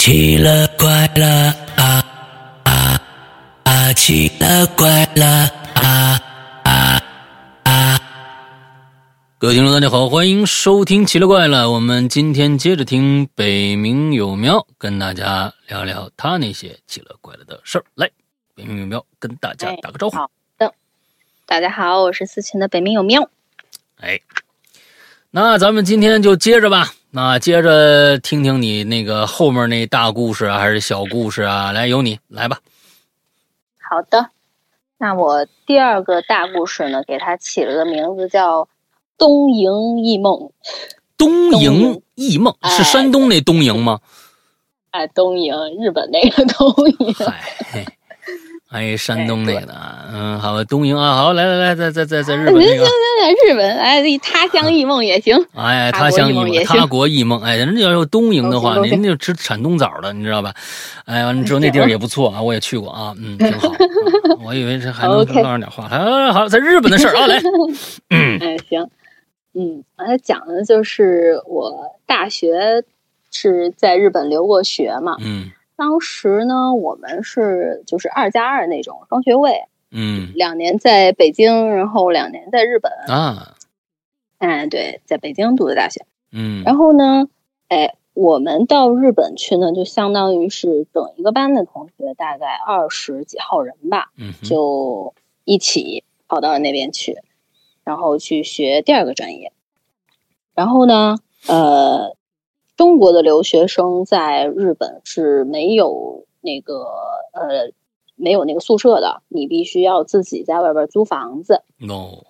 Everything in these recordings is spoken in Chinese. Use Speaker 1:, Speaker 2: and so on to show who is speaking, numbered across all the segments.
Speaker 1: 奇了怪了啊啊啊！奇了怪了啊啊啊！
Speaker 2: 各位听众，大家好，欢迎收听《奇了怪了》。我们今天接着听北冥有喵，跟大家聊聊他那些奇了怪了的事儿。来，北冥有喵跟大家打个招呼。
Speaker 3: 好的，大家好，我是思琴的北冥有喵。
Speaker 2: 哎，那咱们今天就接着吧。那接着听听你那个后面那大故事啊，还是小故事啊？来，由你来吧。
Speaker 3: 好的，那我第二个大故事呢，给它起了个名字叫《东瀛异梦》。
Speaker 2: 东瀛异梦是山东那东瀛吗？
Speaker 3: 哎，东瀛，日本那个东瀛。
Speaker 2: 嗨。哎，山东那个，嗯，好，东营啊，好，来来来，在在在在日本那个，
Speaker 3: 日本，哎，他乡异梦也行，
Speaker 2: 哎，他乡异梦，他国异梦，哎，人家要是东营的话，您就吃产冬枣的，你知道吧？哎，完了之后那地儿也不错啊，我也去过啊，嗯，挺好。我以为这还能唠上点话，好，好，在日本的事儿啊，来，
Speaker 3: 嗯，哎，行，嗯，我才讲的就是我大学是在日本留过学嘛，
Speaker 2: 嗯。
Speaker 3: 当时呢，我们是就是二加二那种双学位，
Speaker 2: 嗯，
Speaker 3: 两年在北京，然后两年在日本
Speaker 2: 啊，
Speaker 3: 哎，对，在北京读的大学，
Speaker 2: 嗯，
Speaker 3: 然后呢，哎，我们到日本去呢，就相当于是整一个班的同学，大概二十几号人吧，
Speaker 2: 嗯，
Speaker 3: 就一起跑到那边去，然后去学第二个专业，然后呢，呃。中国的留学生在日本是没有那个呃没有那个宿舍的，你必须要自己在外边租房子。
Speaker 2: no，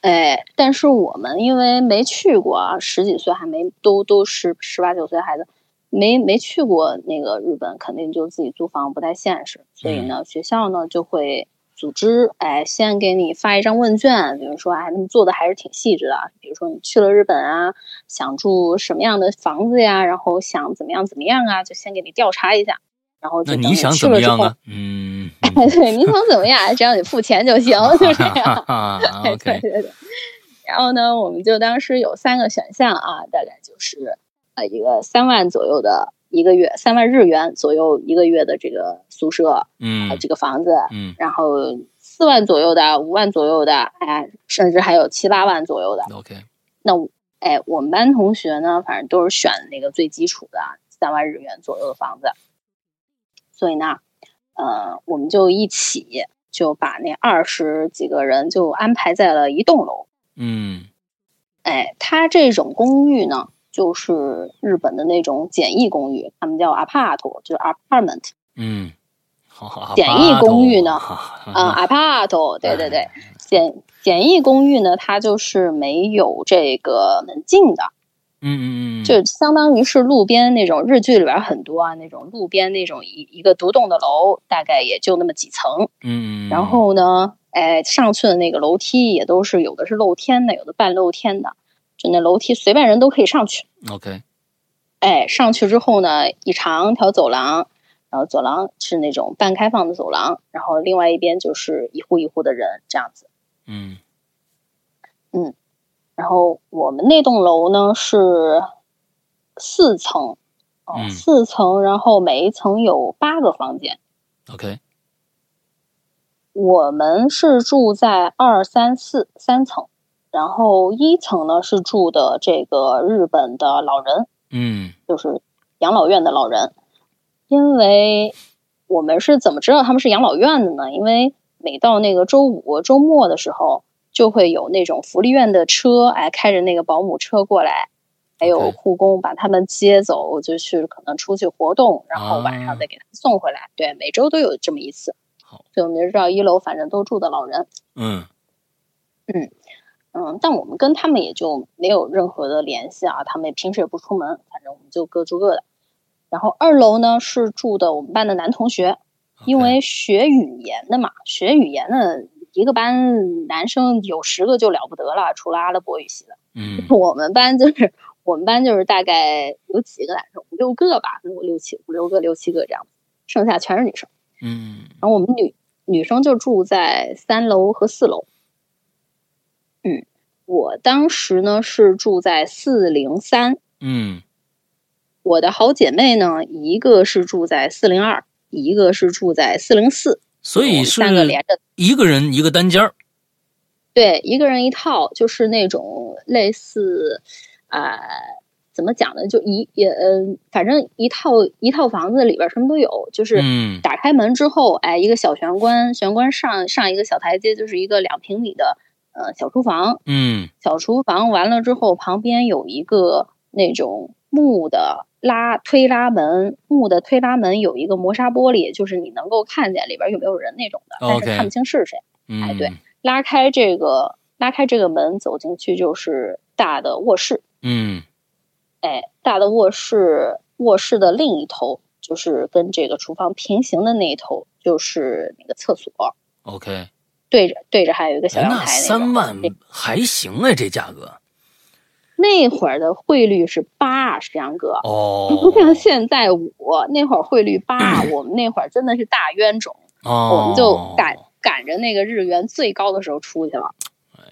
Speaker 3: 哎，但是我们因为没去过，十几岁还没都都十十八九岁孩子，没没去过那个日本，肯定就自己租房不太现实，所以呢，学校呢就会。组织哎，先给你发一张问卷，比如说哎，他们做的还是挺细致的。比如说你去了日本啊，想住什么样的房子呀？然后想怎么样怎么样啊？就先给你调查一下。然后
Speaker 2: 那你想怎么样啊？嗯，
Speaker 3: 对，你想怎么样？只要你付钱就行，就这样。
Speaker 2: OK，
Speaker 3: 对对对。然后呢，我们就当时有三个选项啊，大概就是呃一个三万左右的。一个月三万日元左右一个月的这个宿舍，
Speaker 2: 嗯，
Speaker 3: 这个房子，
Speaker 2: 嗯，
Speaker 3: 然后四万左右的，五万左右的，哎，甚至还有七八万左右的。
Speaker 2: OK，
Speaker 3: 那哎，我们班同学呢，反正都是选那个最基础的三万日元左右的房子。所以呢，呃，我们就一起就把那二十几个人就安排在了一栋楼。
Speaker 2: 嗯，
Speaker 3: 哎，他这种公寓呢。就是日本的那种简易公寓，他们叫 apart，就是 apartment。
Speaker 2: 嗯，好好。
Speaker 3: 简易公寓呢，啊，apart，对对对，简简易公寓呢，它就是没有这个门禁的。
Speaker 2: 嗯嗯嗯。
Speaker 3: 就相当于是路边那种日剧里边很多啊，那种路边那种一一个独栋的楼，大概也就那么几层。
Speaker 2: 嗯。
Speaker 3: 然后呢，哎，上去的那个楼梯也都是有的是露天的，有的半露天的。就那楼梯，随便人都可以上去。
Speaker 2: OK，
Speaker 3: 哎，上去之后呢，一长条走廊，然后走廊是那种半开放的走廊，然后另外一边就是一户一户的人这样子。
Speaker 2: 嗯
Speaker 3: 嗯，然后我们那栋楼呢是四层，哦，四层，然后每一层有八个房间。
Speaker 2: OK，
Speaker 3: 我们是住在二三四三层。然后一层呢是住的这个日本的老人，
Speaker 2: 嗯，
Speaker 3: 就是养老院的老人。因为我们是怎么知道他们是养老院的呢？因为每到那个周五、周末的时候，就会有那种福利院的车，哎，开着那个保姆车过来，还有护工把他们接走，就去可能出去活动，然后晚上再给他送回来。对，每周都有这么一次。
Speaker 2: 好，
Speaker 3: 所以我们就知道一楼反正都住的老人。
Speaker 2: 嗯
Speaker 3: 嗯。嗯，但我们跟他们也就没有任何的联系啊，他们平时也不出门，反正我们就各住各的。然后二楼呢是住的我们班的男同学，因为学语言的嘛，学语言的一个班男生有十个就了不得了，除了阿拉伯语系的。
Speaker 2: 嗯，
Speaker 3: 我们班就是我们班就是大概有几个男生，五六个吧，五六七五六个六七个这样，剩下全是女生。
Speaker 2: 嗯，
Speaker 3: 然后我们女女生就住在三楼和四楼。嗯，我当时呢是住在四零三。
Speaker 2: 嗯，
Speaker 3: 我我的好姐妹呢，一个是住在四零二，一个是住在四零四，
Speaker 2: 所以是
Speaker 3: 三个连着，
Speaker 2: 一个人一个单间儿。
Speaker 3: 对，一个人一套，就是那种类似，呃，怎么讲呢？就一也呃，反正一套一套房子里边什么都有，就是打开门之后，哎，一个小玄关，玄关上上一个小台阶，就是一个两平米的呃小厨房。
Speaker 2: 嗯，
Speaker 3: 小厨房完了之后，旁边有一个那种木的拉推拉门，木的推拉门有一个磨砂玻璃，就是你能够看见里边有没有人那种的，但是看不清是谁。哎，对。拉开这个，拉开这个门，走进去就是大的卧室。
Speaker 2: 嗯，
Speaker 3: 哎，大的卧室，卧室的另一头就是跟这个厨房平行的那一头就是那个厕所。
Speaker 2: OK，
Speaker 3: 对着对着还有一个小阳台。那
Speaker 2: 三万还行哎，这价格。
Speaker 3: 那会儿的汇率是八，石阳哥。
Speaker 2: 哦，
Speaker 3: 不像现在五，那会儿汇率八，我们那会儿真的是大冤种。
Speaker 2: 哦，
Speaker 3: 我们就赶。赶着那个日元最高的时候出去了，哎，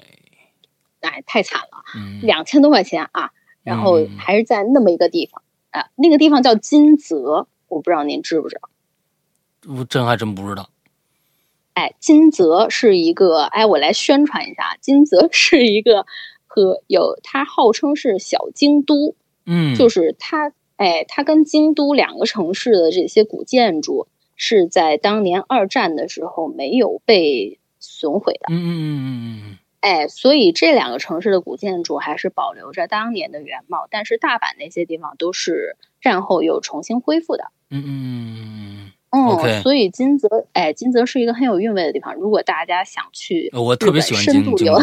Speaker 3: 哎，太惨了，两千多块钱啊！然后还是在那么一个地方啊，那个地方叫金泽，我不知道您知不知道？
Speaker 2: 我真还真不知道。
Speaker 3: 哎，金泽是一个，哎，我来宣传一下，金泽是一个和有，它号称是小京都，
Speaker 2: 嗯，
Speaker 3: 就是它，哎，它跟京都两个城市的这些古建筑。是在当年二战的时候没有被损毁的，
Speaker 2: 嗯嗯嗯嗯嗯，
Speaker 3: 哎，所以这两个城市的古建筑还是保留着当年的原貌，但是大阪那些地方都是战后又重新恢复的，
Speaker 2: 嗯嗯
Speaker 3: 嗯，所以金泽，哎，金泽是一个很有韵味的地方。如果大家想去，
Speaker 2: 我特别喜欢
Speaker 3: 深度游，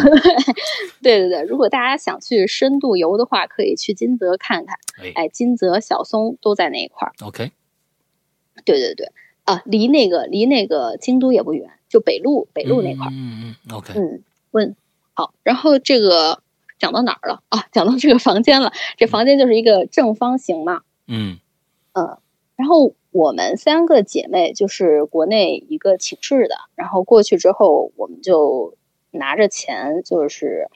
Speaker 3: 对对对，如果大家想去深度游的话，可以去金泽看看，哎，金泽、小松都在那一块儿
Speaker 2: ，OK，
Speaker 3: 对对对。啊，离那个离那个京都也不远，就北路北路那块儿。
Speaker 2: 嗯嗯，OK。
Speaker 3: 嗯，问好，然后这个讲到哪儿了啊？讲到这个房间了。这房间就是一个正方形嘛。
Speaker 2: 嗯
Speaker 3: 嗯，然后我们三个姐妹就是国内一个寝室的，然后过去之后，我们就拿着钱，就是。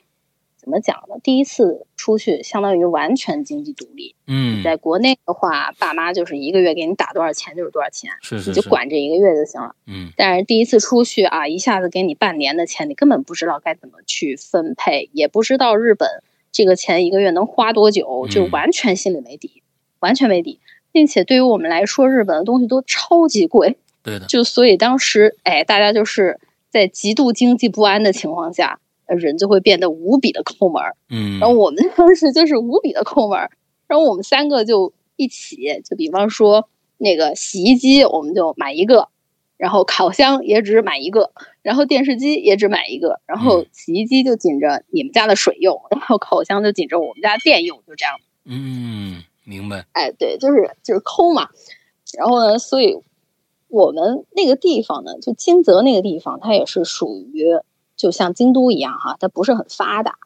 Speaker 3: 怎么讲呢？第一次出去，相当于完全经济独立。
Speaker 2: 嗯，
Speaker 3: 在国内的话，爸妈就是一个月给你打多少钱就是多少钱，
Speaker 2: 是是，
Speaker 3: 你就管这一个月就行了。
Speaker 2: 嗯，
Speaker 3: 但是第一次出去啊，一下子给你半年的钱，你根本不知道该怎么去分配，也不知道日本这个钱一个月能花多久，就完全心里没底，完全没底。并且对于我们来说，日本的东西都超级贵。
Speaker 2: 对的，
Speaker 3: 就所以当时，哎，大家就是在极度经济不安的情况下。人就会变得无比的抠门儿，
Speaker 2: 嗯，
Speaker 3: 然后我们 当时就是无比的抠门儿，然后我们三个就一起，就比方说那个洗衣机，我们就买一个，然后烤箱也只买一个，然后电视机也只买一个，然后洗衣机就紧着你们家的水用，然后烤箱就紧着我们家电用，就这样。
Speaker 2: 嗯，明白。
Speaker 3: 哎，对，就是就是抠嘛，然后呢，所以我们那个地方呢，就金泽那个地方，它也是属于。就像京都一样哈，它不是很发达，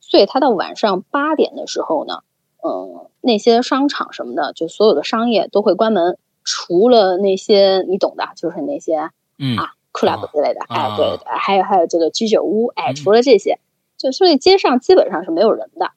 Speaker 3: 所以它到晚上八点的时候呢，嗯，那些商场什么的，就所有的商业都会关门，除了那些你懂的，就是那些嗯啊，club 之类的，哎，对对，还有还有这个居酒屋，哎，除了这些，就所以街上基本上是没有人的。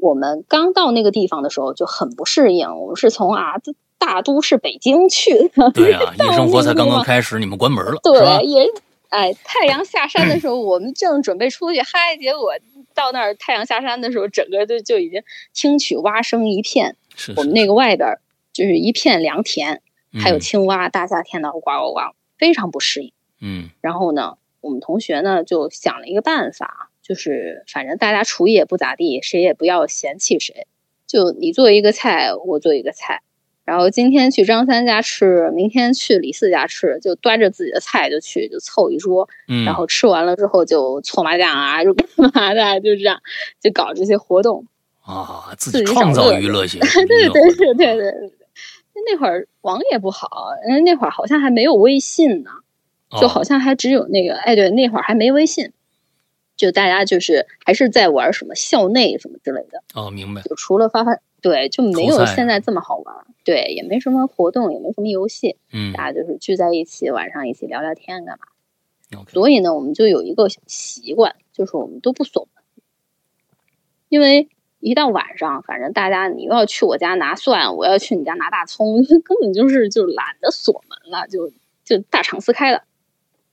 Speaker 3: 我们刚到那个地方的时候就很不适应，我们是从啊大都市北京去的，
Speaker 2: 对啊，夜生活才刚刚开始，你们关门了，
Speaker 3: 对，也。哎，太阳下山的时候，我们正准备出去嗨，结果到那儿太阳下山的时候，整个就就已经听取蛙声一片。
Speaker 2: 是
Speaker 3: 我们那个外边就是一片良田，还有青蛙，大夏天的呱呱呱，非常不适应。
Speaker 2: 嗯。
Speaker 3: 然后呢，我们同学呢就想了一个办法，就是反正大家厨艺也不咋地，谁也不要嫌弃谁，就你做一个菜，我做一个菜。然后今天去张三家吃，明天去李四家吃，就端着自己的菜就去，就凑一桌，然后吃完了之后就搓麻将啊，就干嘛的，就这样，就搞这些活动
Speaker 2: 啊，自己创造娱乐性。
Speaker 3: 对对对对对对，那会儿网也不好，嗯，那会儿好像还没有微信呢，就好像还只有那个，哎，对，那会儿还没微信，就大家就是还是在玩什么校内什么之类的。
Speaker 2: 哦，明白。
Speaker 3: 就除了发发。对，就没有现在这么好玩。对，也没什么活动，也没什么游戏。
Speaker 2: 嗯，
Speaker 3: 大家就是聚在一起，晚上一起聊聊天，干嘛？所以呢，我们就有一个习惯，就是我们都不锁门，因为一到晚上，反正大家你又要去我家拿蒜，我要去你家拿大葱，根本就是就懒得锁门了，就就大敞四开的。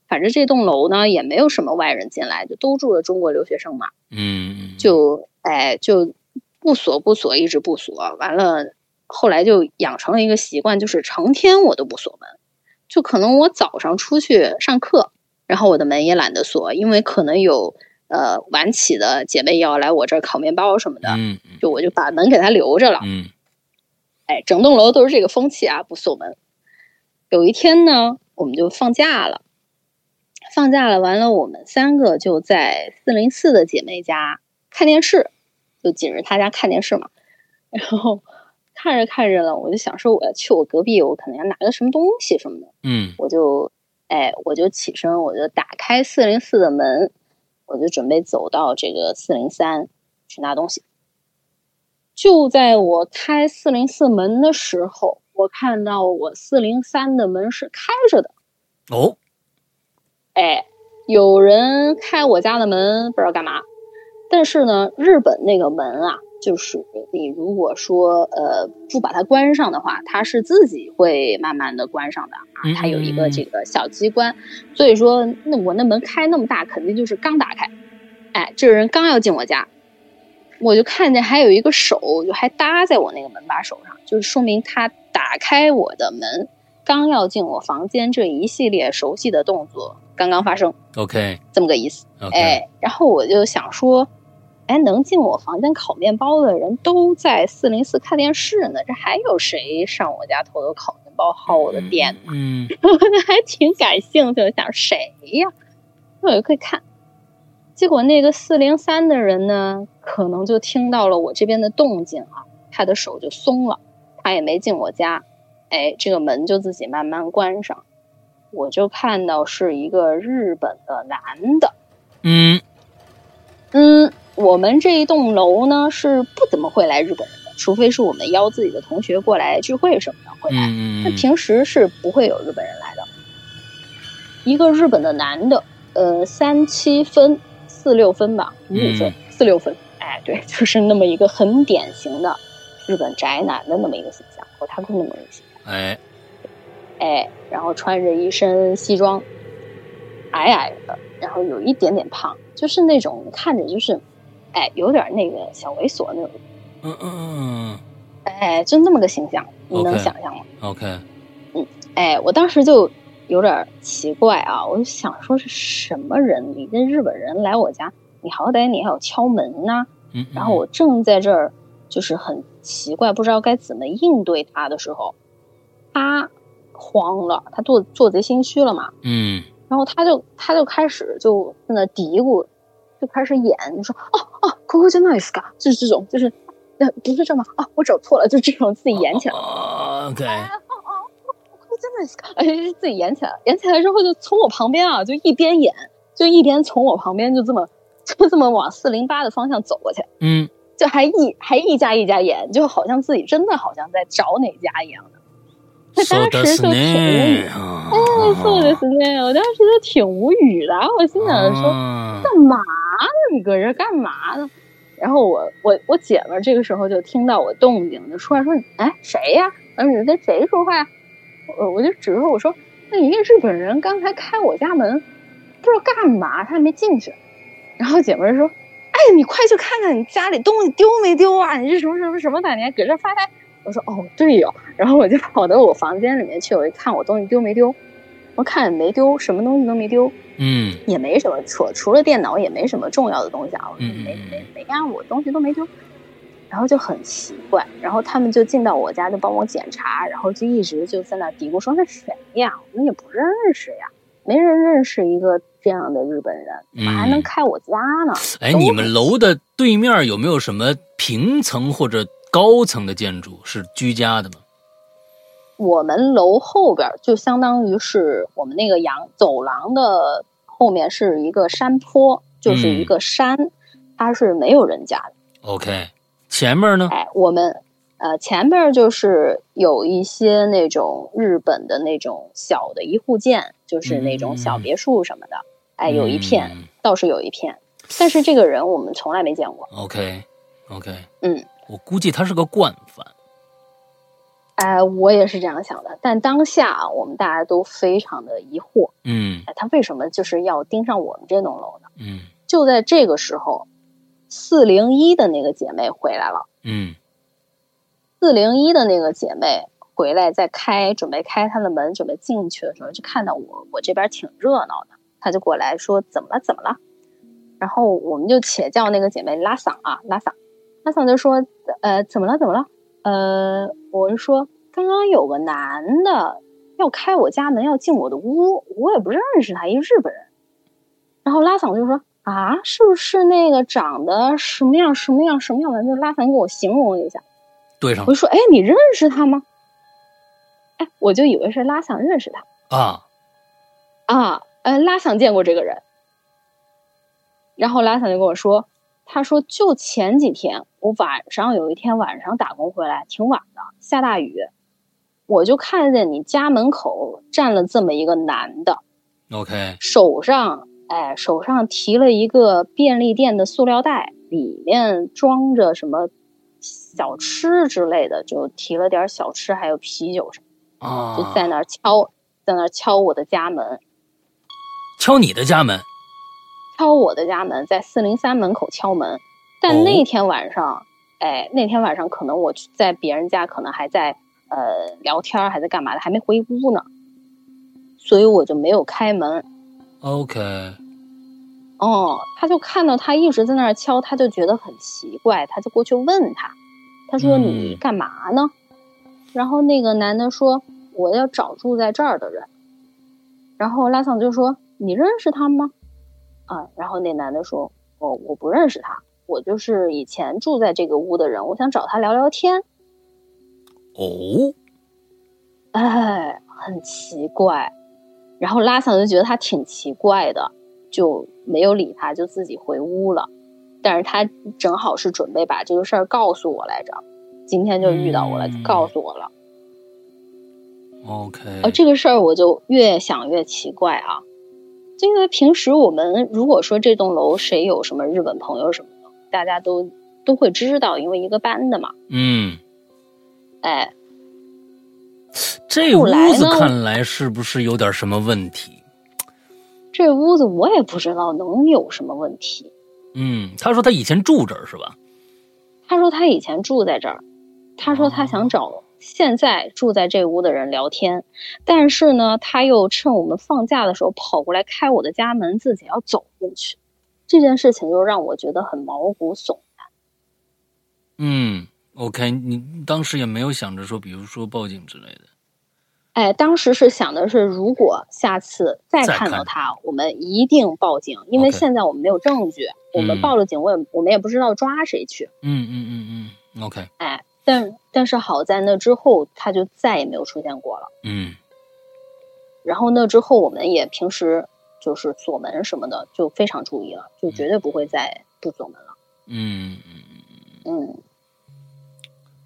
Speaker 3: 反正这栋楼呢也没有什么外人进来，就都住了中国留学生嘛。
Speaker 2: 嗯，
Speaker 3: 就哎就不锁不锁，一直不锁。完了后来就养成了一个习惯，就是成天我都不锁门。就可能我早上出去上课，然后我的门也懒得锁，因为可能有。呃，晚起的姐妹要来我这儿烤面包什么的，
Speaker 2: 嗯，
Speaker 3: 就我就把门给她留着了，
Speaker 2: 嗯，
Speaker 3: 哎，整栋楼都是这个风气啊，不锁门。有一天呢，我们就放假了，放假了，完了，我们三个就在四零四的姐妹家看电视，就紧着她家看电视嘛。然后看着看着了，我就想说我要去我隔壁，我可能要拿个什么东西什么的，
Speaker 2: 嗯，
Speaker 3: 我就哎，我就起身，我就打开四零四的门。我就准备走到这个四零三去拿东西。就在我开四零四门的时候，我看到我四零三的门是开着的。
Speaker 2: 哦，
Speaker 3: 哎，有人开我家的门，不知道干嘛。但是呢，日本那个门啊。就是你如果说呃不把它关上的话，它是自己会慢慢的关上的啊。它有一个这个小机关，所以说那我那门开那么大，肯定就是刚打开。哎，这个人刚要进我家，我就看见还有一个手就还搭在我那个门把手上，就是说明他打开我的门，刚要进我房间，这一系列熟悉的动作刚刚发生。
Speaker 2: OK，
Speaker 3: 这么个意思。哎，然后我就想说。哎，能进我房间烤面包的人都在四零四看电视呢，这还有谁上我家偷偷烤面包、薅我的电
Speaker 2: 呢？嗯，
Speaker 3: 还挺感兴趣，想谁呀？那我就可以看。结果那个四零三的人呢，可能就听到了我这边的动静啊，他的手就松了，他也没进我家。哎，这个门就自己慢慢关上，我就看到是一个日本的男的。
Speaker 2: 嗯
Speaker 3: 嗯。我们这一栋楼呢是不怎么会来日本人的，除非是我们邀自己的同学过来聚会什么的会来。那平时是不会有日本人来的。一个日本的男的，呃，三七分、四六分吧，五五分、四六分，哎，对，就是那么一个很典型的日本宅男的那么一个形象，和他那么一个形象。
Speaker 2: 哎，
Speaker 3: 哎，然后穿着一身西装，矮矮的，然后有一点点胖，就是那种看着就是。哎，有点那个小猥琐那种，
Speaker 2: 嗯嗯嗯，
Speaker 3: 哎，就那么个形象，你能想象吗
Speaker 2: ？OK，
Speaker 3: 嗯，哎，我当时就有点奇怪啊，我就想说是什么人？你跟日本人来我家，你好歹你还有敲门呐。
Speaker 2: 嗯，
Speaker 3: 然后我正在这儿就是很奇怪，不知道该怎么应对他的时候，他慌了，他做做贼心虚了嘛。
Speaker 2: 嗯，
Speaker 3: 然后他就他就开始就在那嘀咕。就开始演，就说哦哦，Coco 真 nice 噶，就是这种，就是那不是这吗？啊，我找错了，就这种自己演起来。
Speaker 2: OK。
Speaker 3: 哦哦，Coco 真 nice 噶，哎，自己演起来，演起来之后就从我旁边啊，就一边演，就一边从我旁边就这么就这么往四零八的方向走过去。
Speaker 2: 嗯。
Speaker 3: 就还一还一家一家演，就好像自己真的好像在找哪家一样的。他当时就挺无语，哎，そうですね。我当时就挺无语的，我心想说，干嘛呢？你搁这干嘛呢？然后我我我姐们这个时候就听到我动静，就出来说，哎，谁呀？嗯，你跟谁说话？我我就指着我说，那一个日本人刚才开我家门，不知道干嘛，他还没进去。然后姐们说，哎，你快去看看你家里东西丢没丢啊？你这什么什么什么的，你还搁这发呆？ 我说哦对哟，然后我就跑到我房间里面去，我一看我东西丢没丢，我看没丢，什么东西都没丢，
Speaker 2: 嗯，
Speaker 3: 也没什么，除除了电脑也没什么重要的东西啊，我
Speaker 2: 没
Speaker 3: 没没干，我东西都没丢，然后就很奇怪，然后他们就进到我家就帮我检查，然后就一直就在那嘀咕说那谁呀，我们也不认识呀，没人认识一个这样的日本人，怎么还能开我家呢？
Speaker 2: 哎，你们楼的对面有没有什么平层或者？高层的建筑是居家的吗？
Speaker 3: 我们楼后边就相当于是我们那个阳走廊的后面是一个山坡，就是一个山，它是没有人家的。
Speaker 2: OK，前面呢？
Speaker 3: 哎，我们呃前面就是有一些那种日本的那种小的一户建，就是那种小别墅什么的。哎，有一片倒是有一片，但是这个人我们从来没见过。
Speaker 2: OK。OK，
Speaker 3: 嗯，
Speaker 2: 我估计他是个惯犯。
Speaker 3: 哎，我也是这样想的。但当下我们大家都非常的疑惑，
Speaker 2: 嗯，
Speaker 3: 哎，他为什么就是要盯上我们这栋楼呢？
Speaker 2: 嗯，
Speaker 3: 就在这个时候，四零一的那个姐妹回来了。
Speaker 2: 嗯，
Speaker 3: 四零一的那个姐妹回来，在开准备开她的门，准备进去的时候，就看到我，我这边挺热闹的，她就过来说：“怎么了？怎么了？”然后我们就且叫那个姐妹拉嗓啊，拉嗓，拉桑就说：“呃，怎么了？怎么了？”呃，我是说，刚刚有个男的要开我家门，要进我的屋，我也不认识他，一日本人。然后拉桑就说：“啊，是不是那个长得什么样什么样什么样的？”就拉桑给我形容了一下。
Speaker 2: 对上
Speaker 3: 我就说：“哎，你认识他吗？”哎，我就以为是拉桑认识他
Speaker 2: 啊
Speaker 3: 啊，呃，拉桑见过这个人。然后拉桑就跟我说：“他说就前几天，我晚上有一天晚上打工回来，挺晚的，下大雨，我就看见你家门口站了这么一个男的
Speaker 2: ，OK，
Speaker 3: 手上哎手上提了一个便利店的塑料袋，里面装着什么小吃之类的，就提了点小吃，还有啤酒什么，
Speaker 2: 啊，
Speaker 3: 就在那儿敲，在那儿敲我的家门，
Speaker 2: 敲你的家门，
Speaker 3: 敲我的家门，在四零三门口敲门。但那天晚上，哎，那天晚上可能我去在别人家，可能还在呃聊天，还在干嘛的，还没回屋呢，所以我就没有开门。
Speaker 2: OK，
Speaker 3: 哦，他就看到他一直在那儿敲，他就觉得很奇怪，他就过去问他，他说：“
Speaker 2: 嗯
Speaker 3: 你干嘛呢？”然后那个男的说：“我要找住在这儿的人。”然后拉桑就说：“你认识他吗？”啊，然后那男的说：“我我不认识他，我就是以前住在这个屋的人，我想找他聊聊天。
Speaker 2: 哦，”
Speaker 3: 哎，很奇怪。然后拉桑就觉得他挺奇怪的，就没有理他，就自己回屋了。但是他正好是准备把这个事儿告诉我来着，今天就遇到我了，
Speaker 2: 嗯
Speaker 3: 就告诉我了。
Speaker 2: OK，
Speaker 3: 呃，这个事儿我就越想越奇怪啊，就因为平时我们如果说这栋楼谁有什么日本朋友什么的，大家都都会知道，因为一个班的嘛。
Speaker 2: 嗯，
Speaker 3: 哎，
Speaker 2: 这屋子看来是不是有点什么问题？
Speaker 3: 这屋子我也不知道能有什么问题。
Speaker 2: 嗯，他说他以前住这儿是吧？
Speaker 3: 他说他以前住在这儿，他说他想找现在住在这屋的人聊天，但是呢，他又趁我们放假的时候跑过来开我的家门，自己要走进去。这件事情就让我觉得很毛骨悚然。
Speaker 2: 嗯，OK，你当时也没有想着说，比如说报警之类的。
Speaker 3: 哎，当时是想的是，如果下次再
Speaker 2: 再看
Speaker 3: 看到他，我们一定报警，因为现在我们没有证据，我们
Speaker 2: 嗯
Speaker 3: 报了警，我也我们也不知道抓谁去。
Speaker 2: 嗯嗯嗯嗯，OK，
Speaker 3: 哎，但但是好在那之后他就再也没有出现过了。
Speaker 2: 嗯
Speaker 3: 然后那之后，我们也平时就是锁门什么的就非常注意了，就绝对不会再不锁门了。
Speaker 2: 嗯嗯，
Speaker 3: 嗯，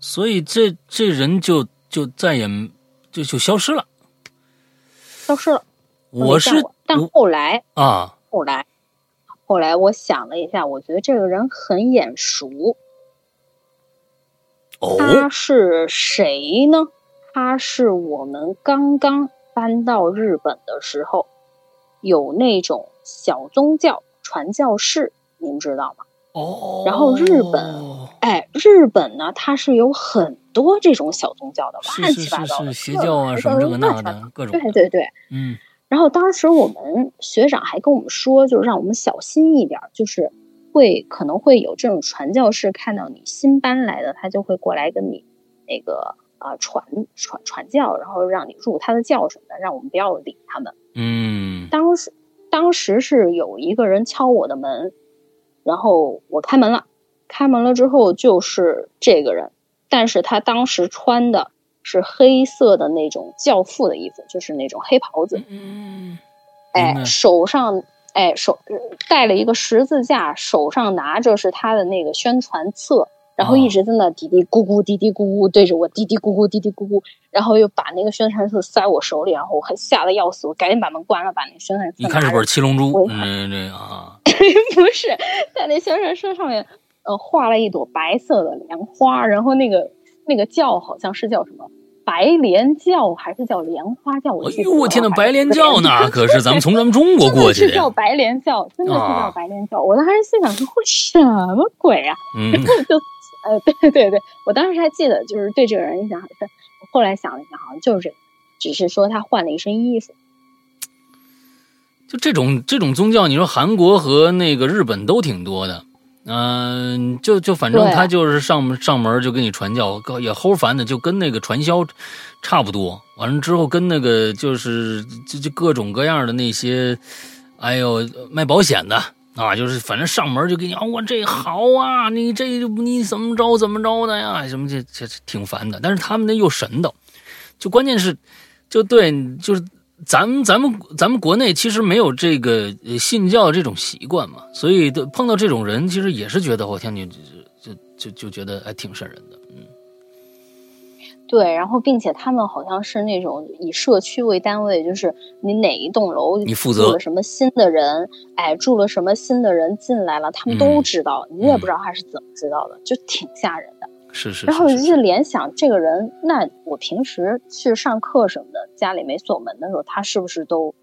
Speaker 2: 所以这这人就就再也就就消失了。
Speaker 3: 消失了。
Speaker 2: 我是
Speaker 3: 但后来
Speaker 2: 啊，
Speaker 3: 后来后来我想了一下，我觉得这个人很眼熟。
Speaker 2: 哦，
Speaker 3: 他是谁呢？他是我们刚刚搬到日本的时候，有那种小宗教传教士，您知道吗？
Speaker 2: 哦，
Speaker 3: 然后日本哎，日本呢，它是有很多这种小宗教的，乱七八糟
Speaker 2: 邪教啊，什么这个那的，各种
Speaker 3: 对对对。
Speaker 2: 嗯
Speaker 3: 然后当时我们学长还跟我们说，就是让我们小心一点儿，就是会可能会有这种传教士看到你新搬来的，他就会过来跟你那个啊、传传传教，然后让你入他的教什么的，让我们不要理他们。
Speaker 2: 嗯。
Speaker 3: 当时当时是有一个人敲我的门，然后我开门了，开门了之后就是这个人，但是他当时穿的是黑色的那种教父的衣服，就是那种黑袍子，
Speaker 2: 嗯，
Speaker 3: 哎，手上哎手带了一个十字架，手上拿着是他的那个宣传册，然后
Speaker 2: 哦。
Speaker 3: 一直在那嘀嘀咕咕嘀嘀咕咕对着我嘀嘀咕咕嘀嘀咕咕，然后又把那个宣传册塞我手里，然后我还吓得要死，我赶紧把门关了，把那宣传册
Speaker 2: 你看是
Speaker 3: 拿着
Speaker 2: 本七龙珠
Speaker 3: 我，
Speaker 2: 嗯这啊，
Speaker 3: 不是在那宣传册上面，呃，画了一朵白色的莲花，然后那个那个叫好像是叫什么白莲教还是叫莲花教？
Speaker 2: 哎呦，我天呐，白莲教呢？可是咱们从咱们中国过去
Speaker 3: 的，是叫白莲教，真的是叫白莲教。我当时心想说，什么鬼啊？
Speaker 2: 嗯，
Speaker 3: 就呃，对对对，我当时还记得，就是对这个人印象很深。后来想了想，好像就是这个，只是说他换了一身衣服。
Speaker 2: 就这种这种宗教，你说韩国和那个日本都挺多的，嗯，就就反正他就是上上门就给你传教，也齁烦的，就跟那个传销差不多。完了之后跟那个就是就就各种各样的那些，哎呦卖保险的啊，就是反正上门就给你啊，我这好啊，你这你怎么着怎么着的呀，什么这这挺烦的。但是他们那又神的，就关键是就对就是。咱们咱们咱们国内其实没有这个信教这种习惯嘛，所以碰到这种人，其实也是觉得我天，你就就就就觉得还挺瘆人的，嗯。
Speaker 3: 对，然后并且他们好像是那种以社区为单位，就是你哪一栋楼
Speaker 2: 你负责
Speaker 3: 了什么新的人，哎，住了什么新的人进来了，他们都知道，你也不知道他是怎么知道的，就挺吓人的。
Speaker 2: 是是，
Speaker 3: 然后就联想这个人，那我平时去上课什么的，家里没锁门的时候，他是不是都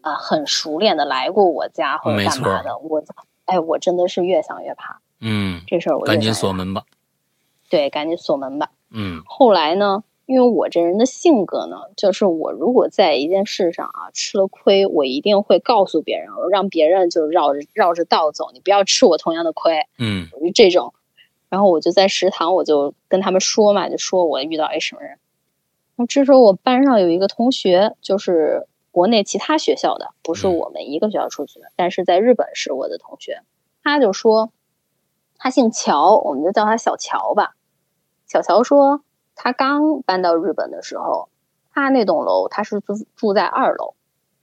Speaker 3: 啊很熟练的来过我家或者干嘛的？我哎，我真的是越想越怕。
Speaker 2: 嗯，
Speaker 3: 这事儿我
Speaker 2: 赶紧锁门吧。
Speaker 3: 对，赶紧锁门吧。
Speaker 2: 嗯。
Speaker 3: 后来呢，因为我这人的性格呢，就是我如果在一件事上啊吃了亏，我一定会告诉别人，让别人就是绕着绕着道走，你不要吃我同样的亏。
Speaker 2: 嗯，
Speaker 3: 属于这种。然后我就在食堂，我就跟他们说嘛，就说我遇到一什么人。那这时候我班上有一个同学，就是国内其他学校的，不是我们一个学校出去的，但是在日本是我的同学。他就说，他姓乔，我们就叫他小乔吧。小乔说，他刚搬到日本的时候，他那栋楼他是住住在二楼，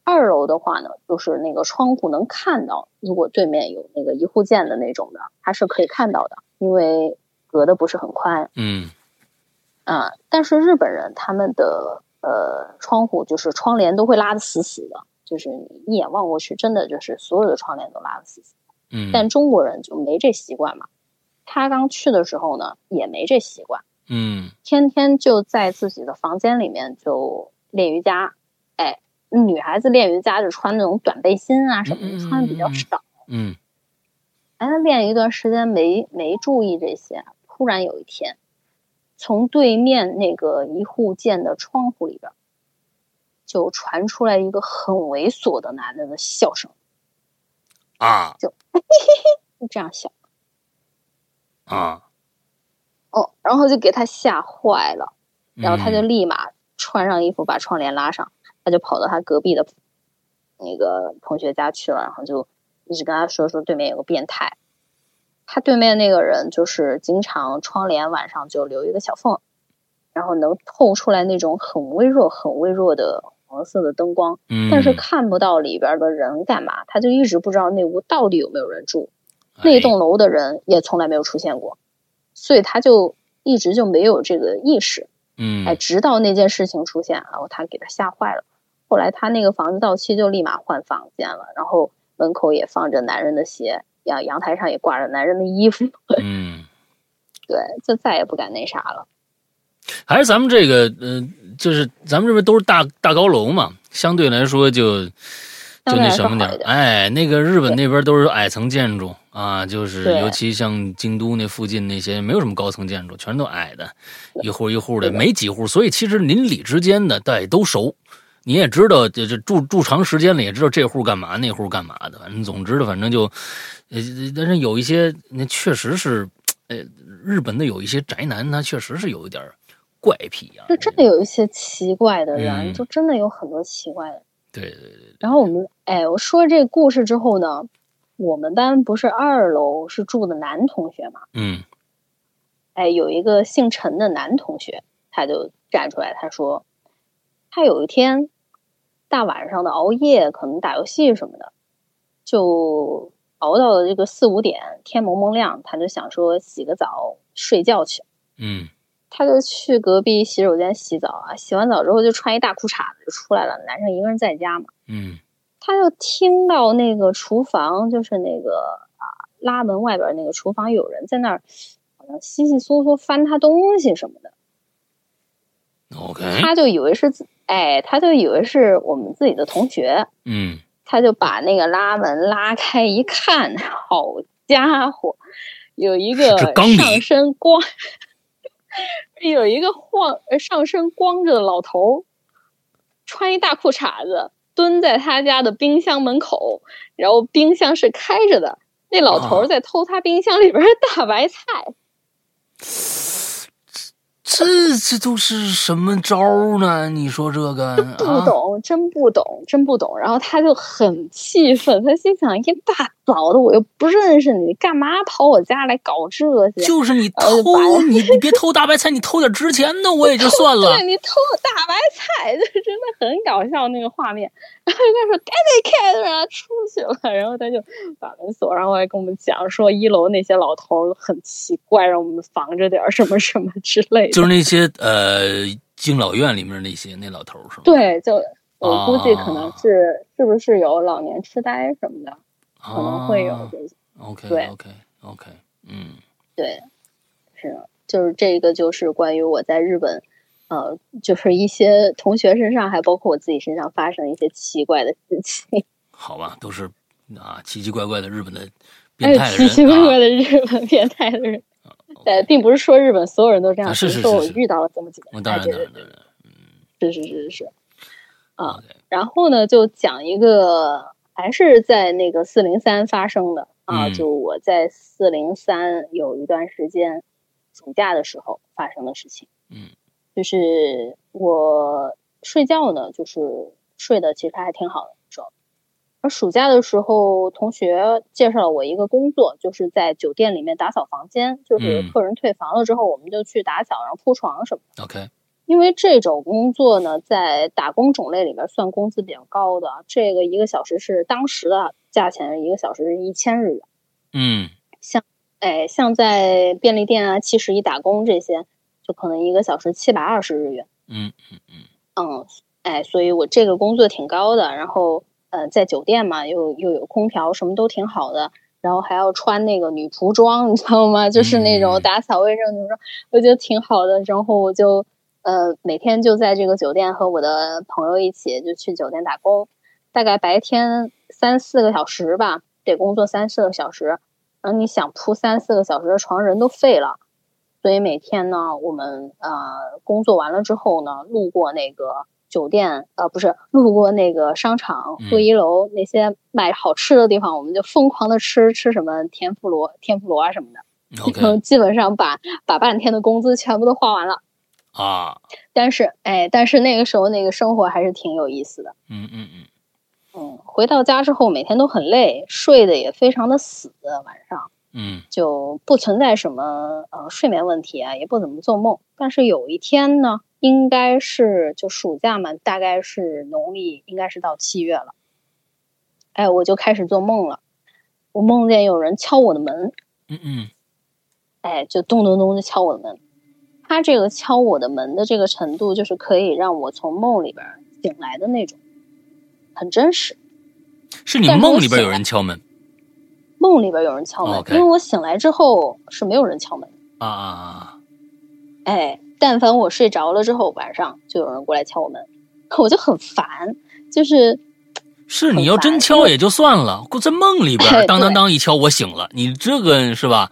Speaker 3: 二楼的话呢，就是那个窗户能看到，如果对面有那个一户建的那种的，他是可以看到的。因为隔的不是很宽，
Speaker 2: 嗯，
Speaker 3: 啊，但是日本人他们的呃窗户就是窗帘都会拉的死死的，就是你一眼望过去，真的就是所有的窗帘都拉的死死的，
Speaker 2: 嗯，
Speaker 3: 但中国人就没这习惯嘛。他刚去的时候呢，也没这习惯，
Speaker 2: 嗯，
Speaker 3: 天天就在自己的房间里面就练瑜伽，哎，女孩子练瑜伽就穿那种短背心啊什么的，穿的比较少，
Speaker 2: 嗯。
Speaker 3: 哎，练一段时间没没注意这些，突然有一天，从对面那个一户建的窗户里边，就传出来一个很猥琐的男的的笑声，
Speaker 2: 啊，
Speaker 3: 就嘿嘿嘿，这样笑，
Speaker 2: 啊，
Speaker 3: 哦，然后就给他吓坏了，然后他就立马穿上衣服把窗帘拉上，他就跑到他隔壁的那个同学家去了，然后就。一直跟他说说对面有个变态，他对面那个人就是经常窗帘晚上就留一个小缝，然后能透出来那种很微弱、很微弱的黄色的灯光，但是看不到里边的人干嘛，他就一直不知道那屋到底有没有人住，那栋楼的人也从来没有出现过，所以他就一直就没有这个意识，
Speaker 2: 嗯，
Speaker 3: 哎，直到那件事情出现，然后他给他吓坏了，后来他那个房子到期就立马换房间了，然后。门口也放着男人的鞋，阳阳台上也挂着男人的衣服。
Speaker 2: 嗯，
Speaker 3: 对，就再也不敢那啥了。
Speaker 2: 还是咱们这个，呃，就是咱们这边都是大大高楼嘛，相对来说就就那什么点哎，那个日本那边都是矮层建筑啊，就是尤其像京都那附近那些没有什么高层建筑，全都矮的，一户一户的，没几户，所以其实邻里之间的对都熟。你也知道，这这住住长时间了，也知道这户干嘛，那户干嘛的。反正总之的，反正就，呃，但是有一些，那确实是，呃，日本的有一些宅男，他确实是有一点怪癖啊。
Speaker 3: 就真的有一些奇怪的人，就真的有很多奇怪的。
Speaker 2: 对对对。
Speaker 3: 然后我们，哎，我说这故事之后呢，我们班不是二楼是住的男同学嘛？
Speaker 2: 嗯。
Speaker 3: 哎，有一个姓陈的男同学，他就站出来，他说，他有一天。大晚上的熬夜，可能打游戏什么的，就熬到了这个四五点，天蒙蒙亮，他就想说洗个澡睡觉去。
Speaker 2: 嗯，
Speaker 3: 他就去隔壁洗手间洗澡啊，洗完澡之后就穿一大裤衩子就出来了。男生一个人在家嘛。
Speaker 2: 嗯，
Speaker 3: 他就听到那个厨房就是那个啊拉门外边那个厨房有人在那儿，好像稀稀嗦嗦翻他东西什么的。
Speaker 2: OK，
Speaker 3: 他就以为是自，哎，他就以为是我们自己的同学。
Speaker 2: 嗯，
Speaker 3: 他就把那个拉门拉开一看，好家伙，有一个上身光，有一个晃上身光着的老头，穿一大裤衩子，蹲在他家的冰箱门口，然后冰箱是开着的，那老头在偷他冰箱里边的大白菜。
Speaker 2: 这这都是什么招呢？你说这个
Speaker 3: 不懂，真不懂，真不懂。然后他就很气愤，他心想：一大早的，我又不认识你，干嘛跑我家来搞这些？
Speaker 2: 就是你偷，你你别偷大白菜，你偷点值钱的我也就算了。
Speaker 3: 对你偷大白菜，就真的很搞笑那个画面。然后他说：“赶紧开门，出去了。”然后他就把门锁，然后还跟我们讲说：“一楼那些老头很奇怪，让我们防着点什么什么之类的。”
Speaker 2: 就是那些呃敬老院里面那些那老头是吗？
Speaker 3: 对，就我估计可能是是不是有老年痴呆什么的，可能会有这些。
Speaker 2: OK，
Speaker 3: 对
Speaker 2: ，OK OK，嗯，
Speaker 3: 对，是，就是这个就是关于我在日本。呃，就是一些同学身上，还包括我自己身上发生一些奇怪的事情。
Speaker 2: 好吧，都是啊，奇奇怪怪的日本的 变态
Speaker 3: 的人，奇奇怪怪的日本变态的人。对，并不是说日本所有人都这样，
Speaker 2: 是是
Speaker 3: 说我遇到了这么几个。
Speaker 2: 当然当然，
Speaker 3: 嗯，是是是是。啊，然后呢，就讲一个，还是在那个四零三发生的啊，就我在四零三有一段时间暑假的时候发生的事情。
Speaker 2: 嗯。
Speaker 3: 就是我睡觉呢，就是睡的其实还挺好的那种。而暑假的时候，同学介绍了我一个工作，就是在酒店里面打扫房间。就是客人退房了之后，我们就去打扫，然后铺床什么
Speaker 2: 的。OK。
Speaker 3: 因为这种工作呢，在打工种类里面算工资比较高的。这个一个小时是当时的价钱，一个小时是一千日元。
Speaker 2: 嗯。
Speaker 3: 像哎，像在便利店啊、七十一打工这些。就可能一个小时七百二十日元，
Speaker 2: 嗯嗯嗯，
Speaker 3: 嗯，哎，所以我这个工作挺高的，然后呃，在酒店嘛，又又有空调，什么都挺好的，然后还要穿那个女仆装，你知道吗？就是那种打扫卫生女装，我觉得挺好的。然后我就呃每天就在这个酒店和我的朋友一起就去酒店打工，大概白天三四个小时吧，得工作三四个小时，然后你想铺三四个小时的床，人都废了。所以每天呢，我们呃工作完了之后呢，路过那个酒店，呃不是路过那个商场负一楼那些卖好吃的地方，我们就疯狂的吃吃什么天妇罗、天妇罗啊什么的，
Speaker 2: 然后
Speaker 3: 基本上把把半天的工资全部都花完了
Speaker 2: 啊。
Speaker 3: 但是哎，但是那个时候那个生活还是挺有意思的。
Speaker 2: 嗯嗯嗯
Speaker 3: 嗯，回到家之后每天都很累，睡得也非常的死，晚上。
Speaker 2: 嗯，
Speaker 3: 就不存在什么呃睡眠问题啊，也不怎么做梦。但是有一天呢，应该是就暑假嘛，大概是农历，应该是到七月了。哎，我就开始做梦了，我梦见有人敲我的门。
Speaker 2: 嗯嗯。
Speaker 3: 哎，就咚咚咚的敲我的门。他这个敲我的门的这个程度，就是可以让我从梦里边醒来的那种，很真实。
Speaker 2: 是你梦里边有人敲门。
Speaker 3: 梦里边有人敲门，因为我醒来之后是没有人敲门
Speaker 2: 啊啊啊！
Speaker 3: 哎，但凡我睡着了之后，晚上就有人过来敲我门，我就很烦。就是
Speaker 2: 是你要真敲也就算了，在梦里边当当当一敲，我醒了，你这个是吧？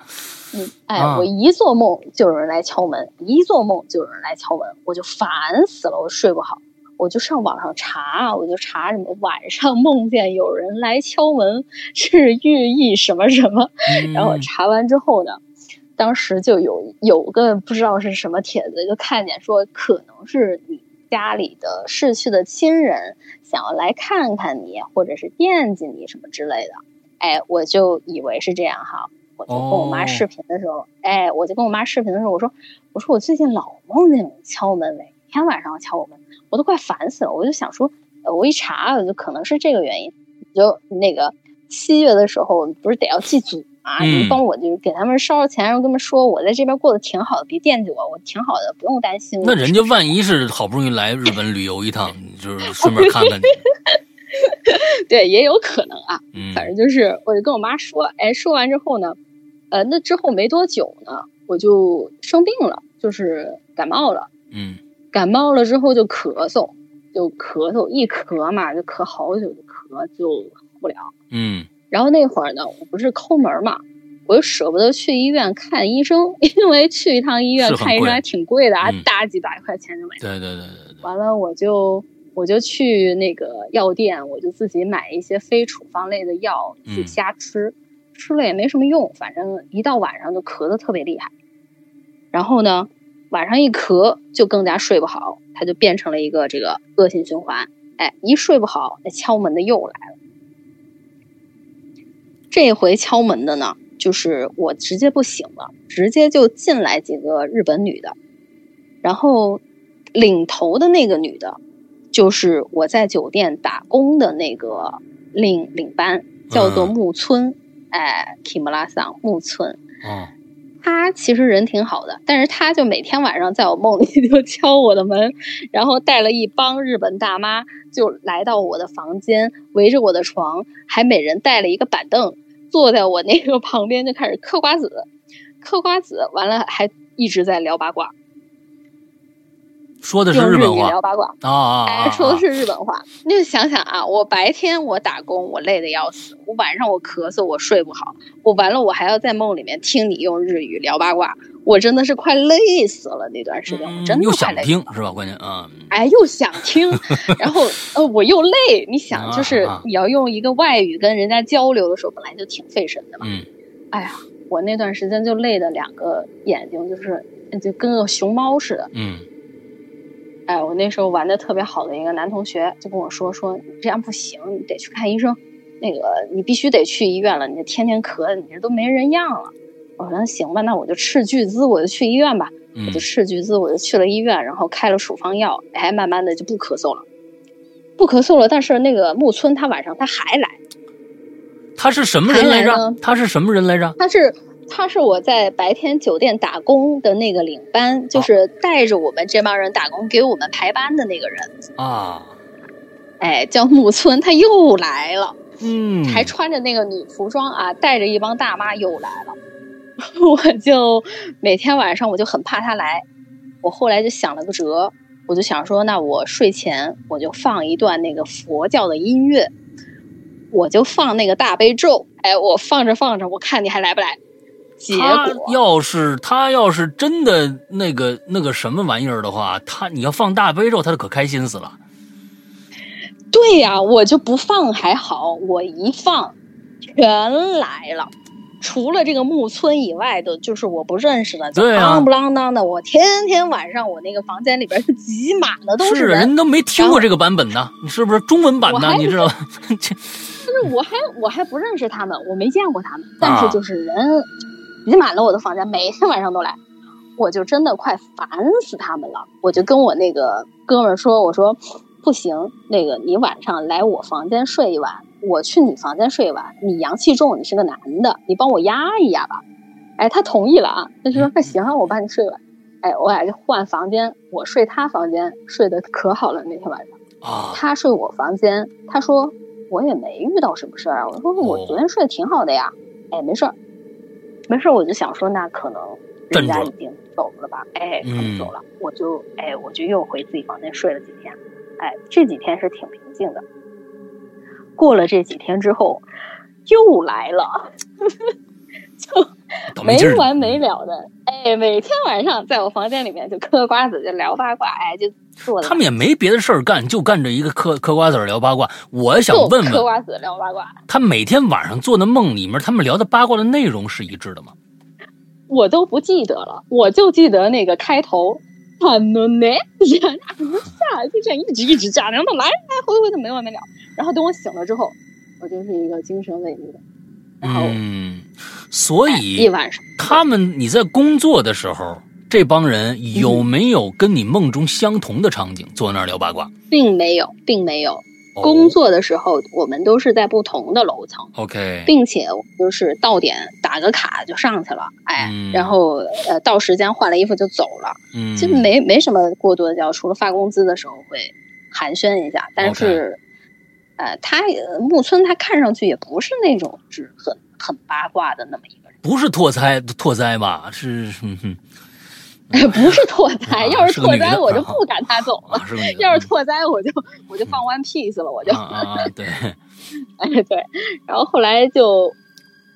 Speaker 3: 嗯，哎，我一做梦就有人来敲门，一做梦就有人来敲门，我就烦死了，我睡不好。我就上网上查，我就查什么晚上梦见有人来敲门是寓意什么什么，然后查完之后呢，当时就有有个不知道是什么帖子，就看见说可能是你家里的逝去的亲人想要来看看你，或者是惦记你什么之类的。哎，我就以为是这样哈，我就跟我妈视频的时候，哎，我就跟我妈视频的时候，我说我说我最近老梦见敲门，每天晚上敲我门。我都快烦死了，我就想说，呃，我一查，就可能是这个原因。就那个七月的时候，不是得要祭祖嘛？你帮我就是给他们烧烧钱，然后跟他们说，我在这边过得挺好的，别惦记我，我挺好的，不用担心。
Speaker 2: 那人家万一是好不容易来日本旅游一趟，就是顺便看看你。
Speaker 3: 对，也有可能啊，反正就是我就跟我妈说，哎，说完之后呢，呃，那之后没多久呢，我就生病了，就是感冒了，
Speaker 2: 嗯，
Speaker 3: 感冒了之后就咳嗽，就咳嗽，一咳嘛就咳好久，就咳就好不了，
Speaker 2: 嗯，
Speaker 3: 然后那会儿呢，我不是抠门嘛。我又舍不得去医院看医生，因为去一趟医院看医生还挺贵的还，大几百块钱就买。
Speaker 2: 对对对对对。
Speaker 3: 完了，我就我就去那个药店，我就自己买一些非处方类的药，自己瞎吃，吃了也没什么用，反正一到晚上就咳得特别厉害。然后呢，晚上一咳就更加睡不好，他就变成了一个这个恶性循环。哎，一睡不好，那敲门的又来了。这回敲门的呢？就是我直接不醒了，直接就进来几个日本女的，然后领头的那个女的，就是我在酒店打工的那个领领班，叫做木村，哎，Kimura 桑木村。
Speaker 2: 哦，
Speaker 3: 他其实人挺好的，但是他就每天晚上在我梦里 就敲我的门，然后带了一帮日本大妈就来到我的房间，围着我的床，还每人带了一个板凳。坐在我那个 旁边就开始嗑瓜子，嗑瓜子完了还一直在聊八卦，
Speaker 2: 说的是日本话
Speaker 3: 聊八卦
Speaker 2: 啊
Speaker 3: 啊！说的是日本话，你就想想啊，我白天我打工我累得要死，我晚上我咳嗽我睡不好，我完了我还要在梦里面听你用日语聊八卦，我真的是快累死了那段时间，我真的
Speaker 2: 又想听是吧？关键啊，
Speaker 3: 哎，又想听，然后呃我又累，你想就是你要用一个外语跟人家交流的时候，本来就挺费神的嘛。
Speaker 2: 嗯，
Speaker 3: 哎呀，我那段时间就累的两个眼睛就是就跟个熊猫似的。
Speaker 2: 嗯。
Speaker 3: 哎，我那时候玩的特别好的一个男同学就跟我说：“说你这样不行，你得去看医生。那个你必须得去医院了，你这天天咳，你这都没人样了。”我说：“那行吧，那我就斥巨资，我就去医院吧。”我就斥巨资，我就去了医院，然后开了处方药，哎，慢慢的就不咳嗽了，不咳嗽了。但是那个木村他晚上他还来，
Speaker 2: 他是什么人来着？他是什么人来着？
Speaker 3: 他是。他是我在白天酒店打工的那个领班，就是带着我们这帮人打工，给我们排班的那个人
Speaker 2: 啊。
Speaker 3: 哎，叫木村，他又来了，
Speaker 2: 嗯，
Speaker 3: 还穿着那个女服装啊，带着一帮大妈又来了。我就每天晚上我就很怕他来，我后来就想了个辙，我就想说，那我睡前我就放一段那个佛教的音乐，我就放那个大悲咒，哎，我放着放着，我看你还来不来。
Speaker 2: 他要是他要是真的那个那个什么玩意儿的话，他你要放大悲咒，他可开心死了。
Speaker 3: 对呀，我就不放还好，我一放全来了。除了这个木村以外的，就是我不认识的，就啷不啷当的。我天天晚上我那个房间里边是挤满了都
Speaker 2: 是人，都没听过这个版本呢。你是不是中文版呢？你知道？
Speaker 3: 就是我还我还不认识他们，我没见过他们，但是就是人。挤满了我的房间，每天晚上都来，我就真的快烦死他们了。我就跟我那个哥们说：“我说不行，那个你晚上来我房间睡一晚，我去你房间睡一晚。你阳气重，你是个男的，你帮我压一压吧。”哎，他同意了啊，他就说：“那行啊，我帮你睡晚。”哎，我俩就换房间，我睡他房间，睡得可好了。那天晚上
Speaker 2: 啊，
Speaker 3: 他睡我房间，他说我也没遇到什么事儿啊。我说我昨天睡得挺好的呀，哎，没事儿。没事，我就想说，那可能人家已经走了吧？哎，可能走了，我就哎，我就又回自己房间睡了几天。哎，这几天是挺平静的。过了这几天之后，又来了，就没完没了的。哎，每天晚上在我房间里面就嗑瓜子，就聊八卦。哎，就坐。
Speaker 2: 他们也没别的事儿干，就干这一个嗑嗑瓜子聊八卦。我想问问，
Speaker 3: 嗑瓜子聊八卦。
Speaker 2: 他每天晚上做的梦里面，他们聊的八卦的内容是一致的吗？
Speaker 3: 我都不记得了，我就记得那个开头，啊呢呢，下就这样一直一直讲，然后来来回回的没完没了。然后等我醒了之后，我就是一个精神萎靡的。然后，
Speaker 2: 嗯，所以
Speaker 3: 一晚上，
Speaker 2: 他们你在工作的时候，这帮人有没有跟你梦中相同的场景，坐那儿聊八卦？
Speaker 3: 并没有，并没有。工作的时候，我们都是在不同的楼层
Speaker 2: ，OK，
Speaker 3: 并且就是到点打个卡就上去了，哎，然后呃到时间换了衣服就走了，
Speaker 2: 嗯，
Speaker 3: 就没没什么过多的交，除了发工资的时候会寒暄一下，但是，呃，他木村他看上去也不是那种是很很八卦的那么一个人，
Speaker 2: 不是拓哉拓哉吧？是，
Speaker 3: 不是拓哉。要是 拓哉，我就不赶他走了。要是拓哉，我就我就放 One Piece 了，我就。
Speaker 2: 啊，对。
Speaker 3: 哎，对。然后后来就，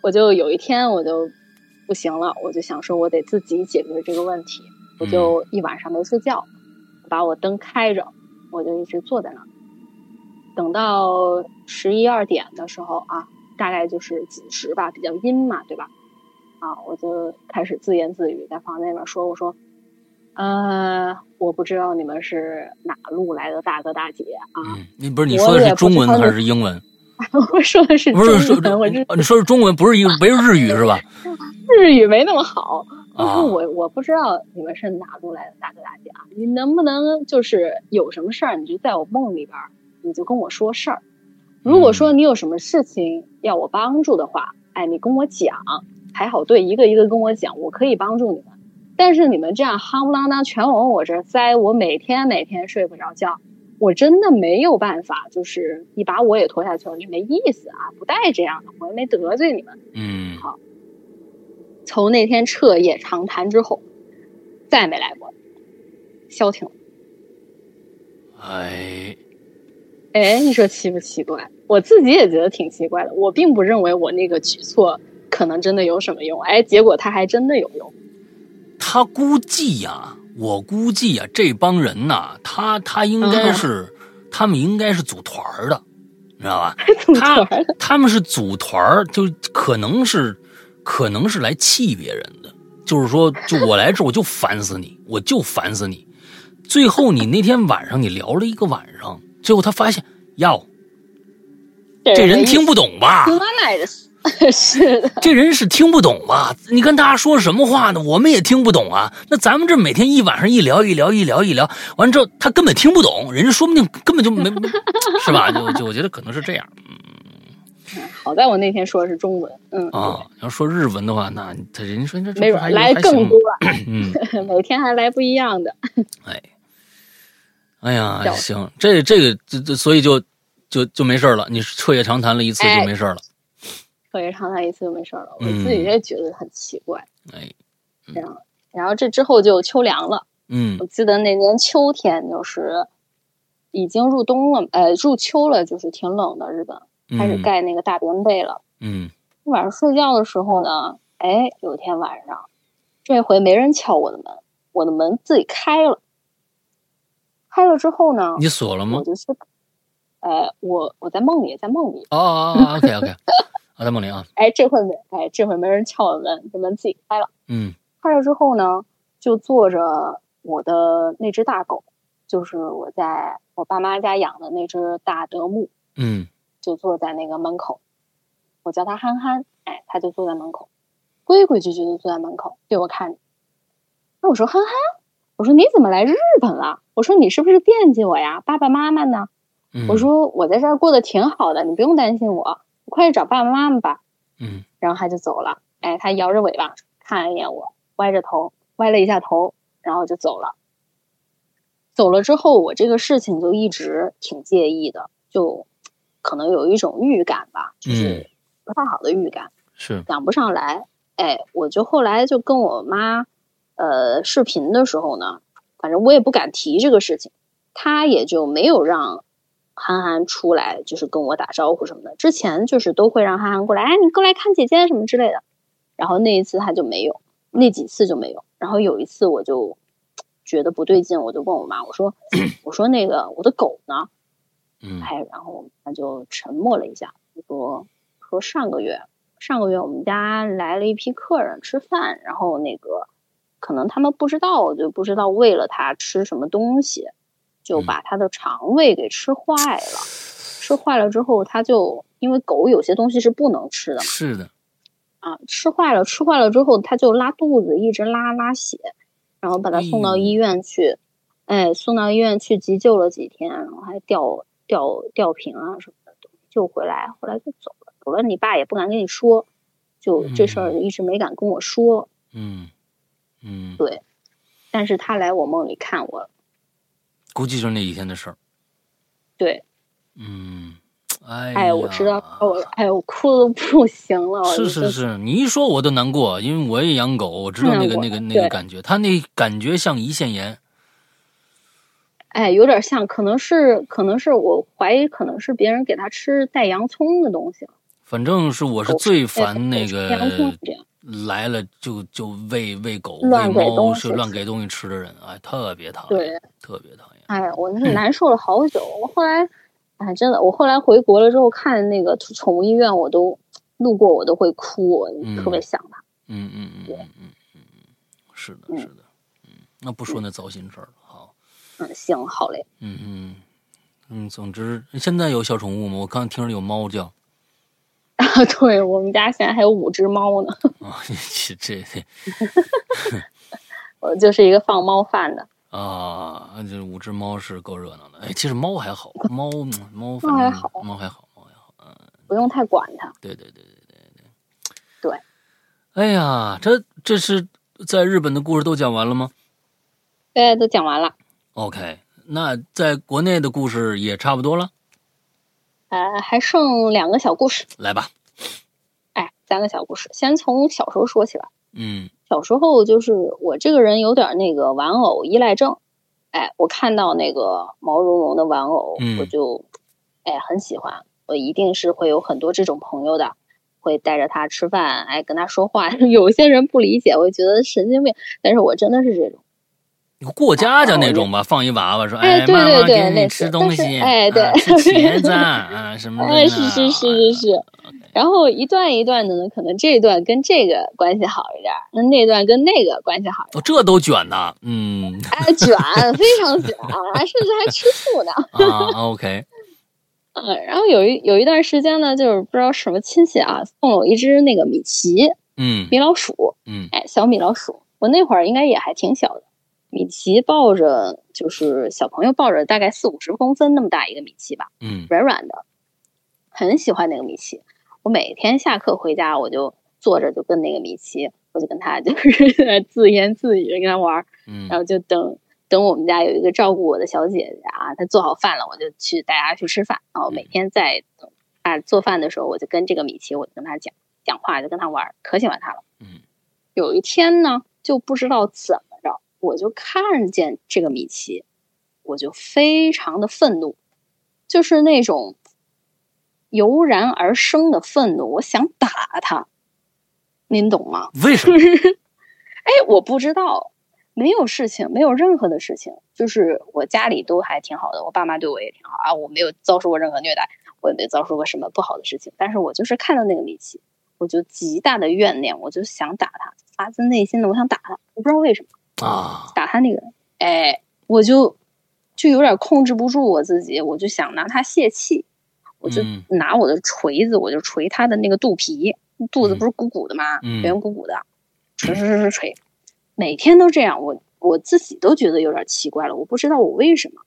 Speaker 3: 我就有一天我就不行了，我就想说，我得自己解决这个问题。我就一晚上没睡觉，把我灯开着，我就一直坐在那儿。等到十一二点的时候啊，大概就是子时吧，比较阴嘛，对吧？啊，我就开始自言自语，在房间里面说：“我说，呃，我不知道你们是哪路来的大哥大姐啊。”
Speaker 2: 你不是 你说的是中文还是英文？
Speaker 3: 我说的是
Speaker 2: 不是
Speaker 3: 说
Speaker 2: 我你说是中文，不是一不是日语是吧？
Speaker 3: 日语没那么好。我说我我不知道你们是哪路来的大哥大姐啊，你能不能就是有什么事儿，你就在我梦里边。你就跟我说事儿，如果说你有什么事情要我帮助的话，哎，你跟我讲，排好队，一个一个跟我讲，我可以帮助你们。但是你们这样夯不啷当全往我这塞，我每天每天睡不着觉，我真的没有办法，就是你把我也拖下去了，就没意思啊！不带这样的，我也没得罪你们。
Speaker 2: 嗯，
Speaker 3: 好。从那天彻夜长谈之后，再没来过，消停了。
Speaker 2: 哎。
Speaker 3: 哎，你说奇不奇怪？我自己也觉得挺奇怪的。我并不认为我那个举措可能真的有什么用。哎，结果他还真的有用。
Speaker 2: 他估计呀，我估计呀，这帮人呐，他他应该是，他们应该是组团的，你知道吧？他他们是组团就可能是，可能是来气别人的。就是说，就我来这，我就烦死你，我就烦死你。最后，你那天晚上，你聊了一个晚上。最后他发现，哟，这人听不懂吧？
Speaker 3: 是的，
Speaker 2: 这人是听不懂吧？你跟大家说什么话呢？我们也听不懂啊。那咱们这每天一晚上一聊一聊一聊一聊，完之后他根本听不懂，人家说不定根本就没，是吧？就就我觉得可能是这样。
Speaker 3: 嗯，好在我那天说的是中文。嗯
Speaker 2: 啊，要说日文的话，那他人家说这
Speaker 3: 没准来更多。嗯，每天还来不一样的。
Speaker 2: 哎。哎呀，行，这这个这这，所以就就就没事了。你彻夜长谈了一次就没事了，
Speaker 3: 彻夜长谈一次就没事了。我自己也觉得很奇怪。
Speaker 2: 哎，
Speaker 3: 这样，然后这之后就秋凉了。
Speaker 2: 嗯，
Speaker 3: 我记得那年秋天就是已经入冬了，呃，入秋了，就是挺冷的。日本开始盖那个大棉被了。
Speaker 2: 嗯，
Speaker 3: 晚上睡觉的时候呢，哎，有一天晚上，这回没人敲我的门，我的门自己开了。开了之后呢？
Speaker 2: 你锁了吗？
Speaker 3: 我就是，呃，我我在梦里，在梦里。
Speaker 2: 哦哦哦，OK OK，我在梦里啊。
Speaker 3: 哎，这回没，哎，这回没人敲我门，这门自己开了。
Speaker 2: 嗯。
Speaker 3: 开了之后呢，就坐着我的那只大狗，就是我在我爸妈家养的那只大德牧。
Speaker 2: 嗯。
Speaker 3: 就坐在那个门口，我叫它憨憨，哎，它就坐在门口，规规矩矩的坐在门口对我看着。那我说憨憨。我说你怎么来日本了？我说你是不是惦记我呀？爸爸妈妈呢？我说我在这儿过得挺好的，你不用担心我，快去找爸爸妈妈吧。
Speaker 2: 嗯，
Speaker 3: 然后他就走了。哎，他摇着尾巴看了一眼我，歪着头，歪了一下头，然后就走了。走了之后，我这个事情就一直挺介意的，就可能有一种预感吧，就是不太好的预感，
Speaker 2: 是
Speaker 3: 讲不上来。哎，我就后来就跟我妈。呃，视频的时候呢，反正我也不敢提这个事情，他也就没有让憨憨出来，就是跟我打招呼什么的。之前就是都会让憨憨过来，哎，你过来看姐姐什么之类的。然后那一次他就没有，那几次就没有。然后有一次我就觉得不对劲，我就问我妈，我说，我说那个我的狗呢？
Speaker 2: 嗯，
Speaker 3: 哎，然后他就沉默了一下，说说上个月，上个月我们家来了一批客人吃饭，然后那个。可能他们不知道，就不知道喂了它吃什么东西，就把它的肠胃给吃坏了。吃坏了之后，它就因为狗有些东西是不能吃的嘛。
Speaker 2: 是的。
Speaker 3: 啊，吃坏了，吃坏了之后，它就拉肚子，一直拉拉血，然后把它送到医院去。哎，送到医院去急救了几天，然后还吊吊吊瓶啊什么的，救回来，后来就走了。走了，你爸也不敢跟你说，就这事儿一直没敢跟我说。
Speaker 2: 嗯。嗯，
Speaker 3: 对，但是他来我梦里看我了，
Speaker 2: 估计就是那几天的事儿。
Speaker 3: 对，
Speaker 2: 嗯，
Speaker 3: 哎，我知道，我哎，我哭的都不行了。
Speaker 2: 是是是，你一说我都难过，因为我也养狗，我知道那个那个那个感觉，他那感觉像胰腺炎。
Speaker 3: 哎，有点像，可能是，可能是我怀疑，可能是别人给他吃带洋葱的东西。
Speaker 2: 反正是我是最烦那个来了就就喂喂狗喂猫是乱给东西吃的人，哎，特别讨厌，对，特别讨厌。
Speaker 3: 哎，我那是 难受了好久。我后来，哎，真的，我后来回国了之后看那个宠物医院，我都路过我都会哭，我特别想它。
Speaker 2: 嗯嗯嗯嗯嗯嗯，是的，是的，嗯，那不说那糟心事儿了。
Speaker 3: 嗯，行，好嘞。
Speaker 2: 嗯嗯嗯，总之，现在有小宠物吗？我刚听着有猫叫。
Speaker 3: 啊，对我们家现在还有五只猫呢。
Speaker 2: 啊，你这这，
Speaker 3: 我就是一个放猫饭的。
Speaker 2: 啊，这五只猫是够热闹的。哎，其实猫还好，猫猫
Speaker 3: 猫还好，
Speaker 2: 猫还好，猫还好。嗯，
Speaker 3: 不用太管它。
Speaker 2: 对对对对对
Speaker 3: 对。对。
Speaker 2: 哎呀，这这是在日本的故事都讲完了吗？
Speaker 3: 对，都讲完了。
Speaker 2: OK，那在国内的故事也差不多了，
Speaker 3: 呃，还剩两个小故事，
Speaker 2: 来吧。
Speaker 3: 哎，三个小故事，先从小时候说起吧。
Speaker 2: 嗯，
Speaker 3: 小时候就是我这个人有点那个玩偶依赖症，哎，我看到那个毛茸茸的玩偶，我就哎很喜欢，我一定是会有很多这种朋友的，会带着他吃饭，哎，跟他说话。有些人不理解，我觉得神经病，但是我真的是这种。
Speaker 2: 过家家那种吧，放一娃娃说：“
Speaker 3: 哎，
Speaker 2: 妈
Speaker 3: 妈
Speaker 2: 给你吃东西，
Speaker 3: 哎，对，
Speaker 2: 吃茄子啊什么的。”哎，
Speaker 3: 是是是是是。然后一段一段的呢，可能这一段跟这个关系好一点，那那段跟那个关系好。哦，
Speaker 2: 这都卷呢，嗯，
Speaker 3: 哎，卷，非常卷，还甚至还吃醋呢。
Speaker 2: 啊，OK。
Speaker 3: 嗯，然后有一有一段时间呢，就是不知道什么亲戚啊，送了我一只那个米奇，
Speaker 2: 嗯，
Speaker 3: 米老鼠，
Speaker 2: 嗯，
Speaker 3: 哎，小米老鼠，我那会儿应该也还挺小的。米奇抱着，就是小朋友抱着，大概四五十公分那么大一个米奇吧，
Speaker 2: 嗯，
Speaker 3: 软软的，很喜欢那个米奇。我每天下课回家，我就坐着就跟那个米奇，我就跟他就是 自言自语跟他玩，
Speaker 2: 嗯，
Speaker 3: 然后就等等我们家有一个照顾我的小姐姐啊，她做好饭了，我就去带她去吃饭。然后每天在等啊做饭的时候，我就跟这个米奇，我就跟他讲讲话，就跟他玩，可喜欢他了。
Speaker 2: 嗯，
Speaker 3: 有一天呢，就不知道怎么。我就看见这个米奇，我就非常的愤怒，就是那种油然而生的愤怒，我想打他，您懂吗？
Speaker 2: 为什么？
Speaker 3: 哎，我不知道，没有事情，没有任何的事情，就是我家里都还挺好的，我爸妈对我也挺好啊，我没有遭受过任何虐待，我也没遭受过什么不好的事情，但是我就是看到那个米奇，我就极大的怨念，我就想打他，发自内心的我想打他，我不知道为什么。
Speaker 2: 啊！
Speaker 3: 打他那个，哎，我就就有点控制不住我自己，我就想拿他泄气，我就拿我的锤子，我就锤他的那个肚皮，肚子不是鼓鼓的吗？圆鼓鼓的，锤锤锤锤锤，每天都这样，我我自己都觉得有点奇怪了，我不知道我为什么，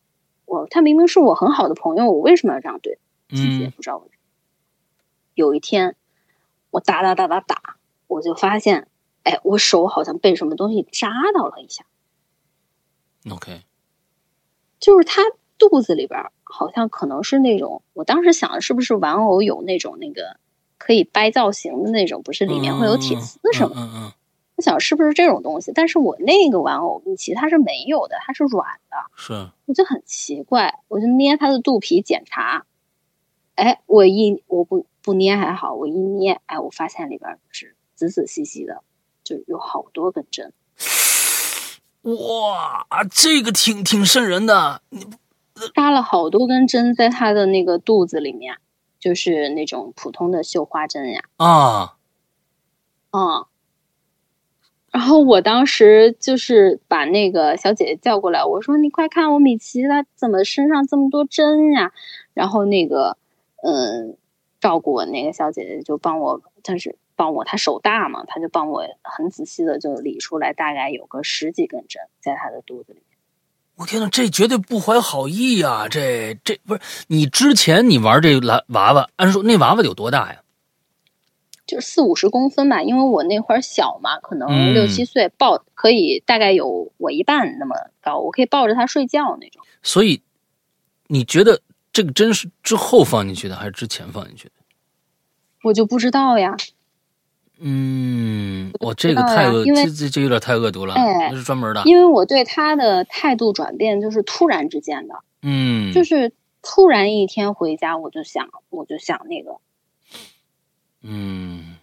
Speaker 3: 我他明明是我很好的朋友，我为什么要这样对自己？也不知道为什么。有一天，我打打打打打，我就发现。哎，我手好像被什么东西扎到了一下。
Speaker 2: OK，
Speaker 3: 就是他肚子里边好像可能是那种，我当时想的是不是玩偶有那种那个可以掰造型的那种，不是里面会有铁丝什么？
Speaker 2: 嗯嗯。
Speaker 3: 我想是不是这种东西？但是我那个玩偶米奇它是没有的，它是软的。
Speaker 2: 是。
Speaker 3: 我就很奇怪，我就捏它的肚皮检查。哎，我一我不不捏还好，我一捏，哎，我发现里边是仔仔细细的。就有好多根针，
Speaker 2: 哇，这个挺挺瘆人的。你
Speaker 3: 扎了好多根针在他的那个肚子里面，就是那种普通的绣花针呀。
Speaker 2: 啊，
Speaker 3: 嗯。然后我当时就是把那个小姐姐叫过来，我说：“你快看我米奇，他怎么身上这么多针呀？”然后那个嗯，照顾我那个小姐姐就帮我，但是。帮我，他手大嘛，他就帮我很仔细的就理出来，大概有个十几根针在他的肚子里面。
Speaker 2: 我天呐，这绝对不怀好意呀！这这不是你之前你玩这蓝娃娃，按说那娃娃有多大呀？
Speaker 3: 就是四五十公分吧，因为我那会儿小嘛，可能六七岁，抱可以大概有我一半那么高，我可以抱着他睡觉那种。
Speaker 2: 所以你觉得？这个针是之后放进去的，还是之前放进去的？
Speaker 3: 我就不知道呀。
Speaker 2: 嗯，我这个太恶，这这这有点太恶毒了。
Speaker 3: 哎，
Speaker 2: 那是专门的。
Speaker 3: 因为我对他的态度转变就是突然之间的。
Speaker 2: 嗯，
Speaker 3: 就是突然一天回家，我就想，我就想那个。
Speaker 2: 嗯。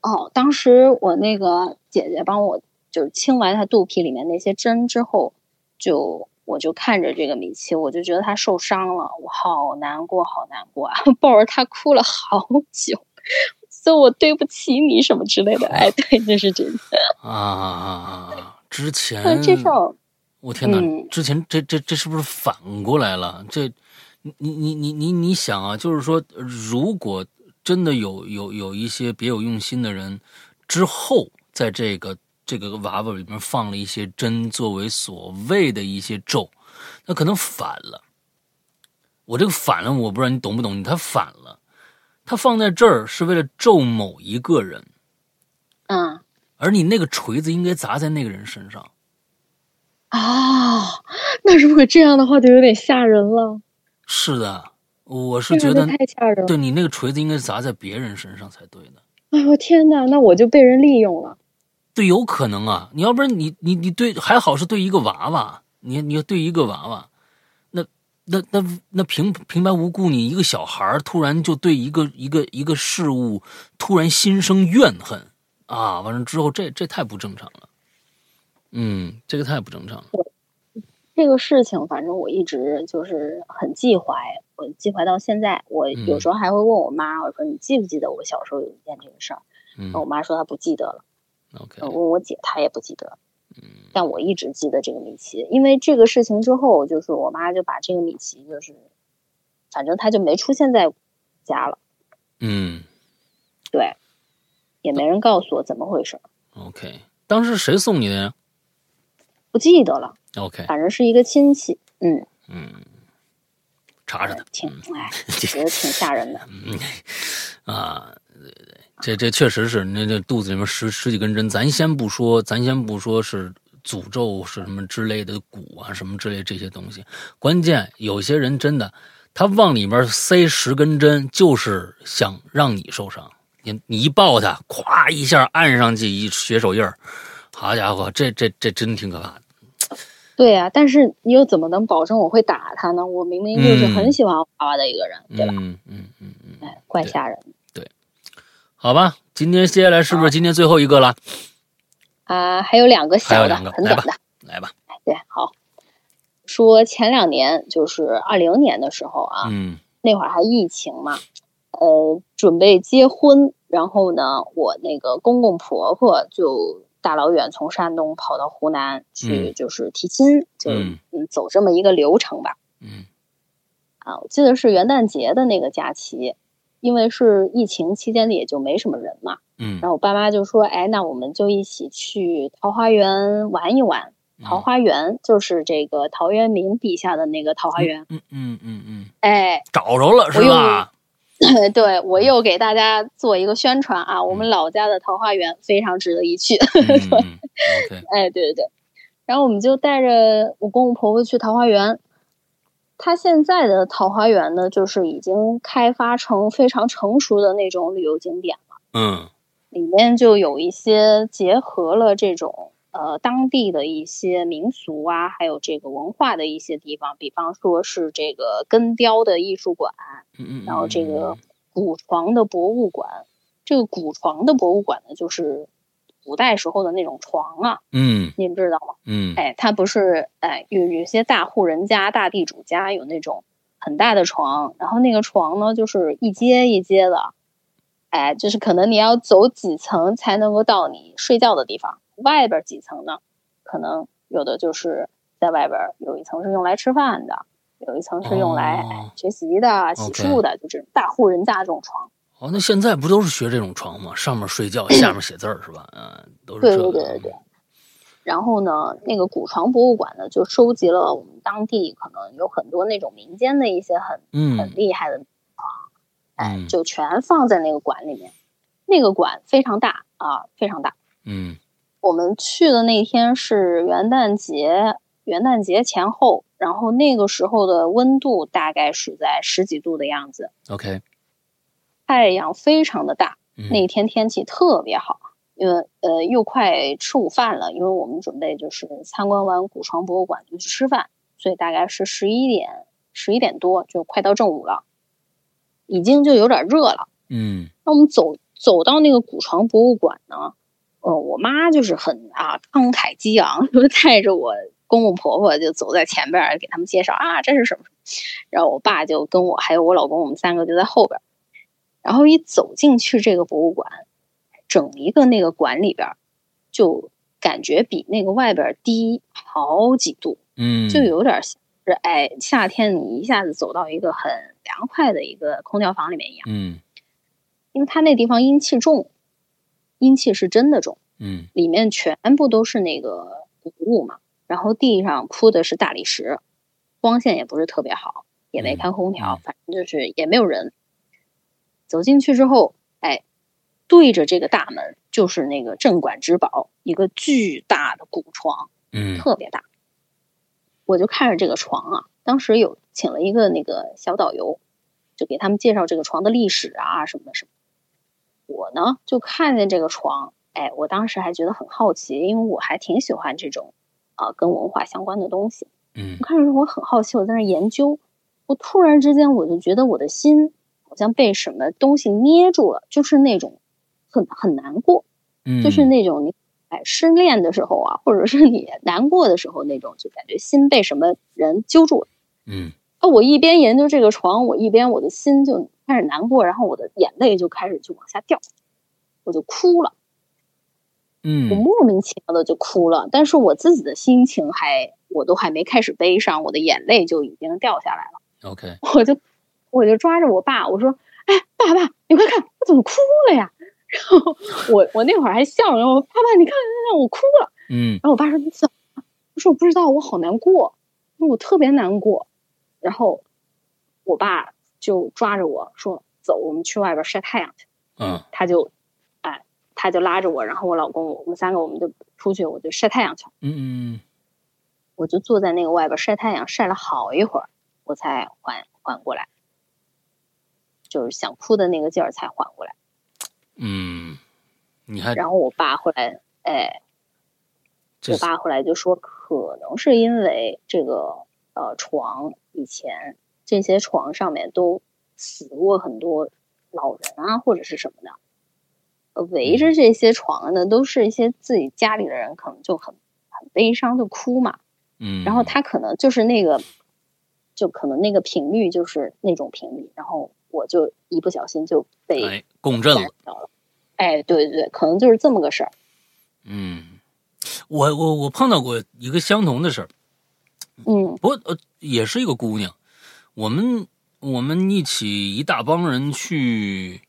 Speaker 3: 哦，当时我那个姐姐帮我就是清完他肚皮里面那些针之后，就我就看着这个米奇，我就觉得他受伤了，我好难过，好难过啊！抱着他哭了好久。说我对不起你什么之类的，哎，对，就是真的
Speaker 2: 啊啊啊！之前
Speaker 3: 这事儿，
Speaker 2: 我天哪！之前这这这是不是反过来了？这你你你你你想啊，就是说，如果真的有有有一些别有用心的人，之后在这个这个娃娃里面放了一些针，作为所谓的一些咒，那可能反了。我这个反了，我不知道你懂不懂？他反了。他放在这儿是为了咒某一个人，
Speaker 3: 嗯，
Speaker 2: 而你那个锤子应该砸在那个人身上，
Speaker 3: 啊，那如果这样的话就有点吓人了。
Speaker 2: 是的，我是觉得
Speaker 3: 太吓人。
Speaker 2: 对你那个锤子应该砸在别人身上才对的。
Speaker 3: 哎呦天哪，那我就被人利用了。
Speaker 2: 对，有可能啊，你要不然你你你对还好是对一个娃娃，你你要对一个娃娃。那那那平平白无故，你一个小孩突然就对一个一个一个事物突然心生怨恨啊！完了之后，这这太不正常了。嗯，这个太不正常了。
Speaker 3: 这个事情，反正我一直就是很忌怀，我忌怀到现在。我有时候还会问我妈，我说你记不记得我小时候有一件这个事儿？
Speaker 2: 嗯，
Speaker 3: 我妈说她不记得了。
Speaker 2: OK，
Speaker 3: 问我姐，她也不记得。但我一直记得这个米奇，因为这个事情之后，就是我妈就把这个米奇，就是反正他就没出现在家了。
Speaker 2: 嗯，
Speaker 3: 对，也没人告诉我怎么回事。
Speaker 2: OK，当时谁送你的呀？
Speaker 3: 不记得了。
Speaker 2: OK，
Speaker 3: 反正是一个亲戚。
Speaker 2: 嗯嗯，查查他，
Speaker 3: 挺哎，觉得挺吓人的。
Speaker 2: 嗯啊，对对。这这确实是，那那肚子里面十十几根针，咱先不说，咱先不说是诅咒是什么之类的蛊啊，什么之类这些东西。关键有些人真的，他往里面塞十根针，就是想让你受伤。你你一抱他，咵一下按上去一血手印儿，好家伙，这这这真挺可怕的。
Speaker 3: 对呀，但是你又怎么能保证我会打他呢？我明明就是很喜欢娃娃的一个人，对吧？
Speaker 2: 嗯嗯嗯嗯，
Speaker 3: 哎，怪吓人。
Speaker 2: 好吧，今天接下来是不是今天最后一个了？
Speaker 3: 啊，还有两个小
Speaker 2: 的，
Speaker 3: 很短的，
Speaker 2: 来吧。
Speaker 3: 对，好。说前两年就是二零年的时候啊，
Speaker 2: 嗯，
Speaker 3: 那会儿还疫情嘛，呃，准备结婚，然后呢，我那个公公婆婆就大老远从山东跑到湖南去，就是提亲，就嗯走这么一个流程吧。
Speaker 2: 嗯，
Speaker 3: 啊，我记得是元旦节的那个假期。因为是疫情期间，也就没什么人嘛。
Speaker 2: 嗯，
Speaker 3: 然后我爸妈就说：“哎，那我们就一起去桃花源玩一玩。桃花源就是这个陶渊明笔下的那个桃花源。”
Speaker 2: 嗯嗯嗯嗯。
Speaker 3: 哎，
Speaker 2: 找着了是吧？
Speaker 3: 对，我又给大家做一个宣传啊！我们老家的桃花源非常值得一去。对哎，对对对。然后我们就带着我公公婆婆去桃花源。它现在的桃花源呢，就是已经开发成非常成熟的那种旅游景点了。
Speaker 2: 嗯，
Speaker 3: 里面就有一些结合了这种呃当地的一些民俗啊，还有这个文化的一些地方，比方说是这个根雕的艺术馆，
Speaker 2: 嗯嗯，
Speaker 3: 然后这个古床的博物馆，这个古床的博物馆呢，就是。古代时候的那种床啊，
Speaker 2: 嗯，
Speaker 3: 你们知道吗？
Speaker 2: 嗯，
Speaker 3: 哎，它不是哎，有有些大户人家、大地主家有那种很大的床，然后那个床呢，就是一阶一阶的，哎，就是可能你要走几层才能够到你睡觉的地方。外边几层呢，可能有的就是在外边有一层是用来吃饭的，有一层是用来学习的、洗漱的，就这种大户人家这种床。
Speaker 2: 哦，那现在不都是学这种床吗？上面睡觉，下面写字儿，是吧？嗯，都是
Speaker 3: 对对对对对。然后呢，那个古床博物馆呢，就收集了我们当地可能有很多那种民间的一些很很厉害的床，哎，就全放在那个馆里面。那个馆非常大啊，非常大。
Speaker 2: 嗯，
Speaker 3: 我们去的那天是元旦节，元旦节前后，然后那个时候的温度大概是在十几度的样子。
Speaker 2: OK，
Speaker 3: 太阳非常的大，那天天气特别好，因为呃又快吃午饭了，因为我们准备就是参观完古床博物馆就去吃饭，所以大概是十一点十一点多就快到正午了，已经就有点热了。
Speaker 2: 嗯，
Speaker 3: 那我们走走到那个古床博物馆呢，呃，我妈就是很啊慷慨激昂，就带着我。公公婆婆就走在前边给他们介绍啊，这是什么？然后我爸就跟我还有我老公，我们三个就在后边。然后一走进去这个博物馆，整一个那个馆里边，就感觉比那个外边低好几度，
Speaker 2: 嗯，
Speaker 3: 就有点像是哎夏天你一下子走到一个很凉快的一个空调房里面一样，
Speaker 2: 嗯，
Speaker 3: 因为它那地方阴气重，阴气是真的重，
Speaker 2: 嗯，
Speaker 3: 里面全部都是那个古物嘛。然后地上铺的是大理石，光线也不是特别好，也没开空调，反正就是也没有人。走进去之后，哎，对着这个大门就是那个镇馆之宝，一个巨大的古床，
Speaker 2: 嗯，
Speaker 3: 特别大。我就看着这个床啊，当时有请了一个那个小导游，就给他们介绍这个床的历史啊什么的什么。我呢就看见这个床，哎，我当时还觉得很好奇，因为我还挺喜欢这种。啊，跟文化相关的东西，
Speaker 2: 嗯，
Speaker 3: 我看着我很好奇，我在那研究，我突然之间我就觉得我的心好像被什么东西捏住了，就是那种很很难过，
Speaker 2: 嗯，
Speaker 3: 就是那种你哎失恋的时候啊，或者是你难过的时候那种，就感觉心被什么人揪住了，
Speaker 2: 嗯，
Speaker 3: 啊，我一边研究这个床，我一边我的心就开始难过，然后我的眼泪就开始就往下掉，我就哭了。
Speaker 2: 嗯，
Speaker 3: 我莫名其妙的就哭了，但是我自己的心情还，我都还没开始悲伤，我的眼泪就已经掉下来了。
Speaker 2: OK，
Speaker 3: 我就我就抓着我爸，我说：“哎，爸爸，你快看，我怎么哭了呀？” 然后我我那会儿还笑，然后爸爸，你看，让我哭了。
Speaker 2: 嗯，
Speaker 3: 然后我爸说：“你怎么？”我说：“我不知道，我好难过，我特别难过。”然后我爸就抓着我说：“走，我们去外边晒太阳去。”
Speaker 2: 嗯，
Speaker 3: 他就哎。他就拉着我，然后我老公，我们三个我们就出去，我就晒太阳去。
Speaker 2: 嗯嗯
Speaker 3: 我就坐在那个外边晒太阳，晒了好一会儿，我才缓缓过来，就是想哭的那个劲儿才缓过来。
Speaker 2: 嗯，你看
Speaker 3: 然后我爸后来，哎，我爸后来就说，可能是因为这个呃床以前这些床上面都死过很多老人啊，或者是什么的。围着这些床的，都是一些自己家里的人，可能就很很悲伤，就哭嘛。
Speaker 2: 嗯，
Speaker 3: 然后他可能就是那个，就可能那个频率就是那种频率，然后我就一不小心就被
Speaker 2: 共振了。
Speaker 3: 哎，对对对，可能就是这么个事儿。
Speaker 2: 嗯，我我我碰到过一个相同的事儿。
Speaker 3: 嗯，
Speaker 2: 不过呃，也是一个姑娘，我们我们一起一大帮人去，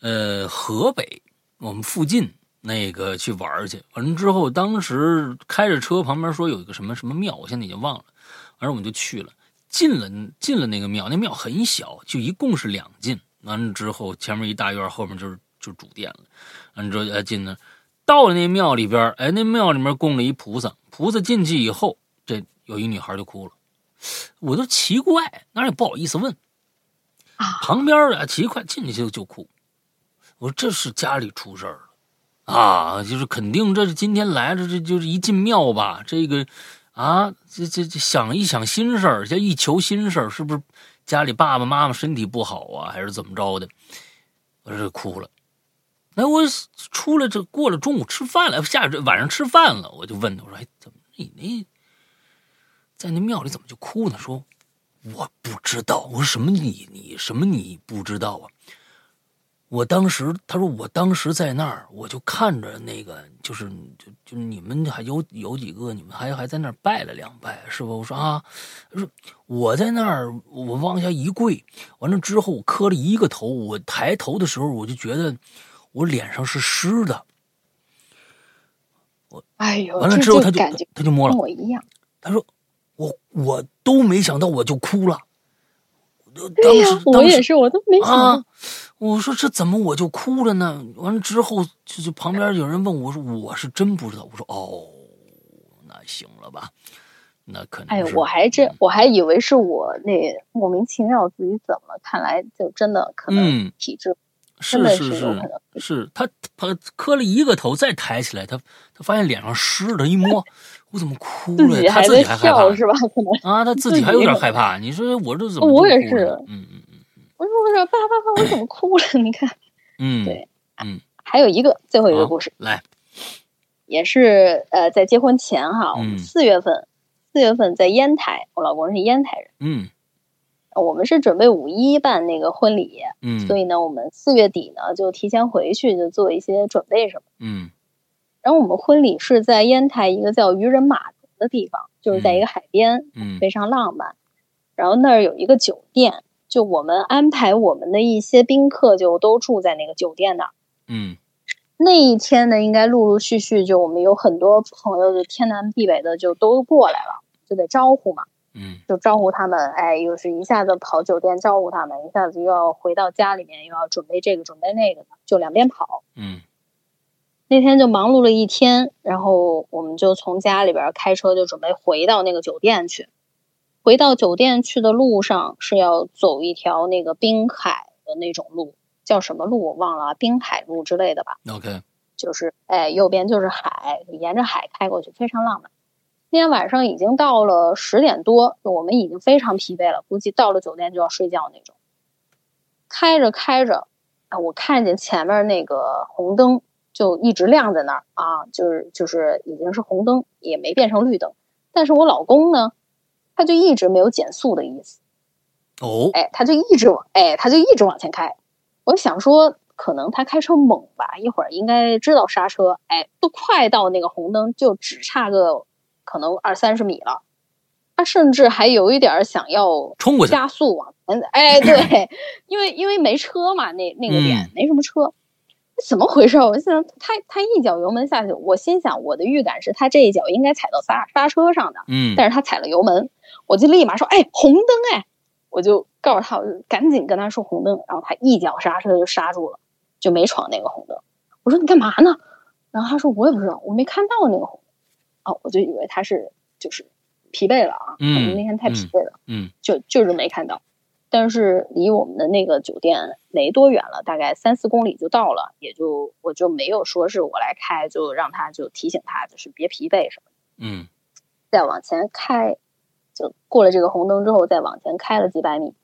Speaker 2: 呃，河北。我们附近那个去玩去，完了之后，当时开着车，旁边说有一个什么什么庙，我现在已经忘了。完了我们就去了，进了进了那个庙，那庙很小，就一共是两进。完了之后，前面一大院，后面就是就主殿了。完了之后，哎，进了，到了那庙里边，哎，那庙里面供了一菩萨。菩萨进去以后，这有一女孩就哭了，我都奇怪，那也不好意思问。
Speaker 3: 啊，
Speaker 2: 旁边的奇怪，进去就就哭。我说这是家里出事儿了啊，就是肯定这是今天来了，这就是一进庙吧，这个啊，这这这想一想心事儿，这一求心事儿，是不是家里爸爸妈妈身体不好啊，还是怎么着的？我这哭了。那我出来这过了中午吃饭了，下晚上吃饭了，我就问他，我说哎，怎么你那在那庙里怎么就哭呢？说我不知道。我说什么你你什么你不知道啊？我当时，他说我当时在那儿，我就看着那个，就是就就你们还有有几个，你们还还在那儿拜了两拜，是吧？我说啊，他说我在那儿，我往下一跪，完了之后我磕了一个头，我抬头的时候，我就觉得我脸上是湿的。我
Speaker 3: 哎呦，
Speaker 2: 完了之后他就他就摸了，
Speaker 3: 跟我一样。
Speaker 2: 他说我我都没想到我就哭了。
Speaker 3: 对呀，我也是，我都没想到。
Speaker 2: 我说这怎么我就哭了呢？完了之后，就就旁边有人问我说：“我是真不知道。”我说：“哦，那行了吧。”那可能。
Speaker 3: 哎，我还真我还以为是我那莫名其妙自己怎么，看来就真的可能体质。
Speaker 2: 是是是，是他他磕了一个头，再抬起来，他他发现脸上湿的，一摸，我怎么哭了？他自己还害怕
Speaker 3: 是吧？可能
Speaker 2: 啊，他自己还有点害怕。你说我这怎么？
Speaker 3: 我也是，
Speaker 2: 嗯嗯嗯。
Speaker 3: 我说我说爸爸爸，我怎么哭了？你看，
Speaker 2: 嗯，
Speaker 3: 对，
Speaker 2: 嗯，
Speaker 3: 还有一个最后一个故事，
Speaker 2: 来，
Speaker 3: 也是呃，在结婚前哈，我们四月份，四月份在烟台，我老公是烟台人，
Speaker 2: 嗯。
Speaker 3: 我们是准备五一办那个婚礼，
Speaker 2: 嗯，
Speaker 3: 所以呢，我们四月底呢就提前回去，就做一些准备什么，
Speaker 2: 嗯。
Speaker 3: 然后我们婚礼是在烟台一个叫渔人码头的地方，就是在一个海边，
Speaker 2: 嗯，
Speaker 3: 非常浪漫。然后那儿有一个酒店，就我们安排我们的一些宾客就都住在那个酒店那儿，
Speaker 2: 嗯。
Speaker 3: 那一天呢，应该陆陆续续就我们有很多朋友，就天南地北的就都过来了，就得招呼嘛。
Speaker 2: 嗯，
Speaker 3: 就招呼他们，哎，又是一下子跑酒店招呼他们，一下子又要回到家里面，又要准备这个准备那个的，就两边跑。
Speaker 2: 嗯，
Speaker 3: 那天就忙碌了一天，然后我们就从家里边开车就准备回到那个酒店去。回到酒店去的路上是要走一条那个滨海的那种路，叫什么路我忘了，滨海路之类的吧。
Speaker 2: OK，
Speaker 3: 就是哎，右边就是海，沿着海开过去，非常浪漫。那天晚上已经到了十点多，我们已经非常疲惫了，估计到了酒店就要睡觉那种。开着开着，啊，我看见前面那个红灯就一直亮在那儿啊，就是就是已经是红灯，也没变成绿灯。但是我老公呢，他就一直没有减速的意思。
Speaker 2: 哦，
Speaker 3: 哎，他就一直往，哎，他就一直往前开。我想说，可能他开车猛吧，一会儿应该知道刹车。哎，都快到那个红灯，就只差个。可能二三十米了，他甚至还有一点想要
Speaker 2: 冲过去
Speaker 3: 加速往前。哎，对，因为因为没车嘛，那那个点没什么车，怎么回事？我想他他一脚油门下去，我心想我的预感是他这一脚应该踩到刹刹车上的，
Speaker 2: 嗯，
Speaker 3: 但是他踩了油门，我就立马说，哎，红灯哎，我就告诉他，我就赶紧跟他说红灯，然后他一脚刹车就刹住了，就没闯那个红灯。我说你干嘛呢？然后他说我也不知道，我没看到那个红。哦，我就以为他是就是疲惫了啊，可能那天太疲惫了，
Speaker 2: 嗯，
Speaker 3: 就就是没看到。但是离我们的那个酒店没多远了，大概三四公里就到了，也就我就没有说是我来开，就让他就提醒他就是别疲惫什么的，
Speaker 2: 嗯，
Speaker 3: 再往前开，就过了这个红灯之后再往前开了几百米，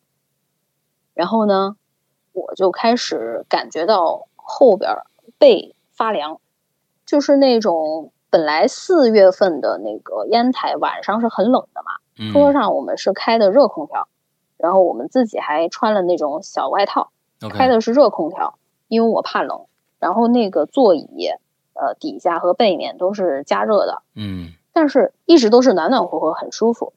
Speaker 3: 然后呢，我就开始感觉到后边背发凉，就是那种。本来四月份的那个烟台晚上是很冷的嘛，车上我们是开的热空调，然后我们自己还穿了那种小外套，开的是热空调，因为我怕冷。然后那个座椅，呃，底下和背面都是加热的，
Speaker 2: 嗯，
Speaker 3: 但是一直都是暖暖和和，很舒服。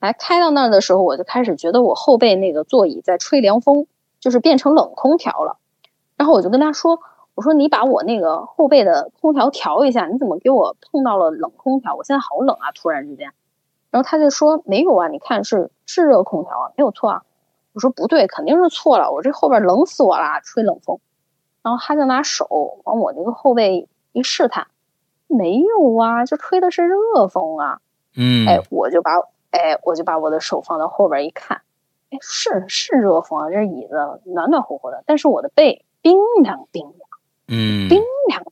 Speaker 3: 来开到那儿的时候，我就开始觉得我后背那个座椅在吹凉风，就是变成冷空调了。然后我就跟他说。我说你把我那个后背的空调调一下，你怎么给我碰到了冷空调？我现在好冷啊！突然之间，然后他就说没有啊，你看是是热空调啊，没有错啊。我说不对，肯定是错了，我这后边冷死我了，吹冷风。然后他就拿手往我那个后背一试探，没有啊，就吹的是热风啊。
Speaker 2: 嗯，
Speaker 3: 哎，我就把哎我就把我的手放到后边一看，哎，是是热风啊，这椅子暖暖和和的，但是我的背冰凉冰凉。
Speaker 2: 嗯，
Speaker 3: 冰凉，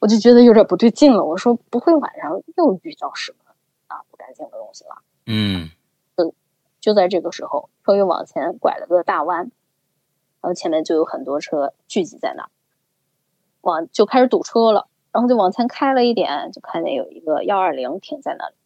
Speaker 3: 我就觉得有点不对劲了。我说不会晚上又遇到什么啊不干净的东西了？
Speaker 2: 嗯，
Speaker 3: 就就在这个时候，车又往前拐了个大弯，然后前面就有很多车聚集在那儿，往就开始堵车了。然后就往前开了一点，就看见有一个幺二零停在那里，哎，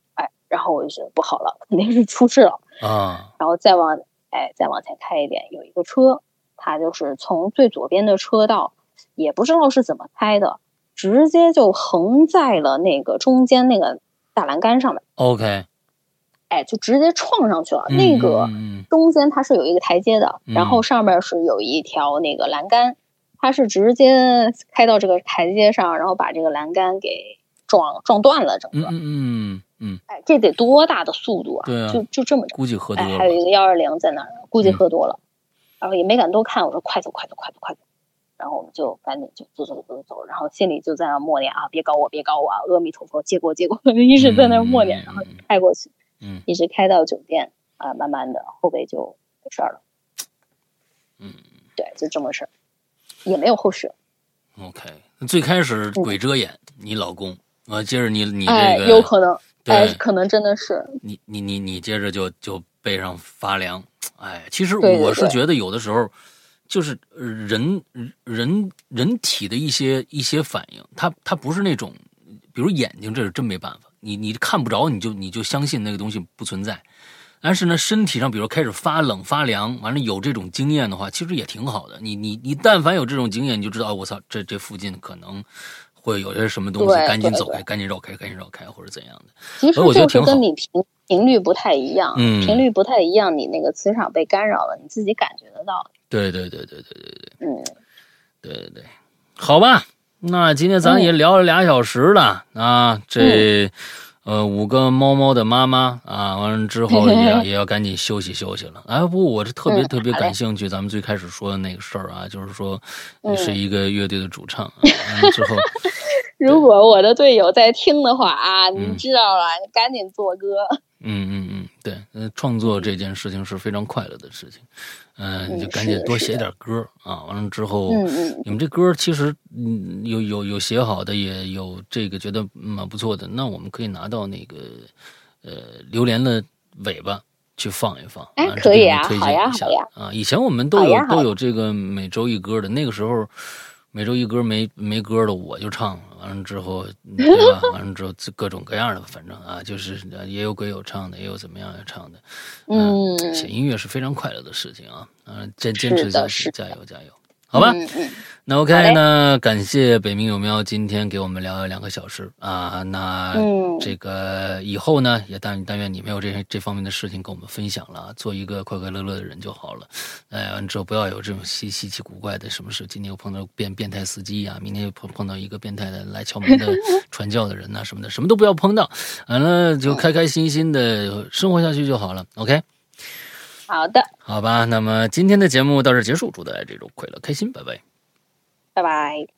Speaker 3: 然后我就觉得不好了，肯定是出事了
Speaker 2: 啊。
Speaker 3: 然后再往哎再往前开一点，有一个车，它就是从最左边的车道。也不知道是怎么开的，直接就横在了那个中间那个大栏杆上面。
Speaker 2: OK，
Speaker 3: 哎，就直接撞上去了。那个中间它是有一个台阶的，然后上面是有一条那个栏杆，它是直接开到这个台阶上，然后把这个栏杆给撞撞断了，整个。
Speaker 2: 嗯嗯嗯。
Speaker 3: 哎，这得多大的速度啊！
Speaker 2: 对
Speaker 3: 啊，就就这么着
Speaker 2: 估计喝多了。
Speaker 3: 还有一个幺二零在那儿，估计喝多了，然后也没敢多看，我说快走快走快走快走。然后我们就赶紧就走走走走走，然后心里就在那默念啊，别搞我，别搞我，啊，阿弥陀佛，结果结果，一直在那默念，然后开过去。
Speaker 2: 嗯，
Speaker 3: 一直开到酒店啊，慢慢的后背就没事了。
Speaker 2: 嗯，
Speaker 3: 对，就这么事儿，也没有后续。
Speaker 2: OK，最开始鬼遮眼，你老公啊，接着你你这个
Speaker 3: 有可能，
Speaker 2: 哎，
Speaker 3: 可能真的是
Speaker 2: 你你你你接着就就背上发凉，哎，其实我是觉得有的时候就是人人人体的一些一些反应，它它不是那种，比如眼睛，这是真没办法，你你看不着，你就你就相信那个东西不存在。但是呢，身体上比如开始发冷发凉，完了有这种经验的话，其实也挺好的。你你你，但凡有这种经验，你就知道，我操，这这附近可能会有些什么东西，赶紧走开，赶紧绕开，赶紧绕开，或者怎样的。
Speaker 3: 其实就是跟你频频率不太一样，频率不太一样，你那个磁场被干扰了，你自己感觉得到。
Speaker 2: 对对对对对对对，
Speaker 3: 嗯，
Speaker 2: 对对对，好吧，那今天咱也聊了俩小时了啊，这。呃，五个猫猫的妈妈啊，完了之后也 也要赶紧休息休息了。哎，不，我是特别特别感兴趣，咱们最开始说的那个事儿啊，就是说你是一个乐队的主唱。之后，
Speaker 3: 如果我的队友在听的话啊，你知道了，你赶紧做歌。
Speaker 2: 嗯嗯嗯，对，呃，创作这件事情是非常快乐的事情。嗯，你就赶紧多写点歌啊！完了之后，你们这歌其实嗯有有有写好的，也有这个觉得蛮不错的。那我们可以拿到那个呃榴莲的尾巴去放一放，
Speaker 3: 哎，可以啊，好
Speaker 2: 呀，
Speaker 3: 好呀！
Speaker 2: 啊，以前我们都有都有这个每周一歌的，那个时候每周一歌没没歌的我就唱。完了之后，对吧？完了之后，各种各样的，反正啊，就是也有鬼友唱的，也有怎么样的唱的。嗯，写音乐是非常快乐的事情啊！嗯，坚坚持下去，加油加油！好吧，那 OK，那感谢北冥有喵今天给我们聊了两个小时啊。那这个以后呢，也但但愿你没有这些这方面的事情跟我们分享了，做一个快快乐乐的人就好了。哎，完之后不要有这种稀稀奇古怪的什么事。今天又碰到变变态司机呀，明天又碰碰到一个变态的来敲门的 传教的人呐什么的，什么都不要碰到。完了就开开心心的生活下去就好了。OK。
Speaker 3: 好的，
Speaker 2: 好吧，那么今天的节目到这结束，祝大家这周快乐开心，拜拜，
Speaker 3: 拜拜。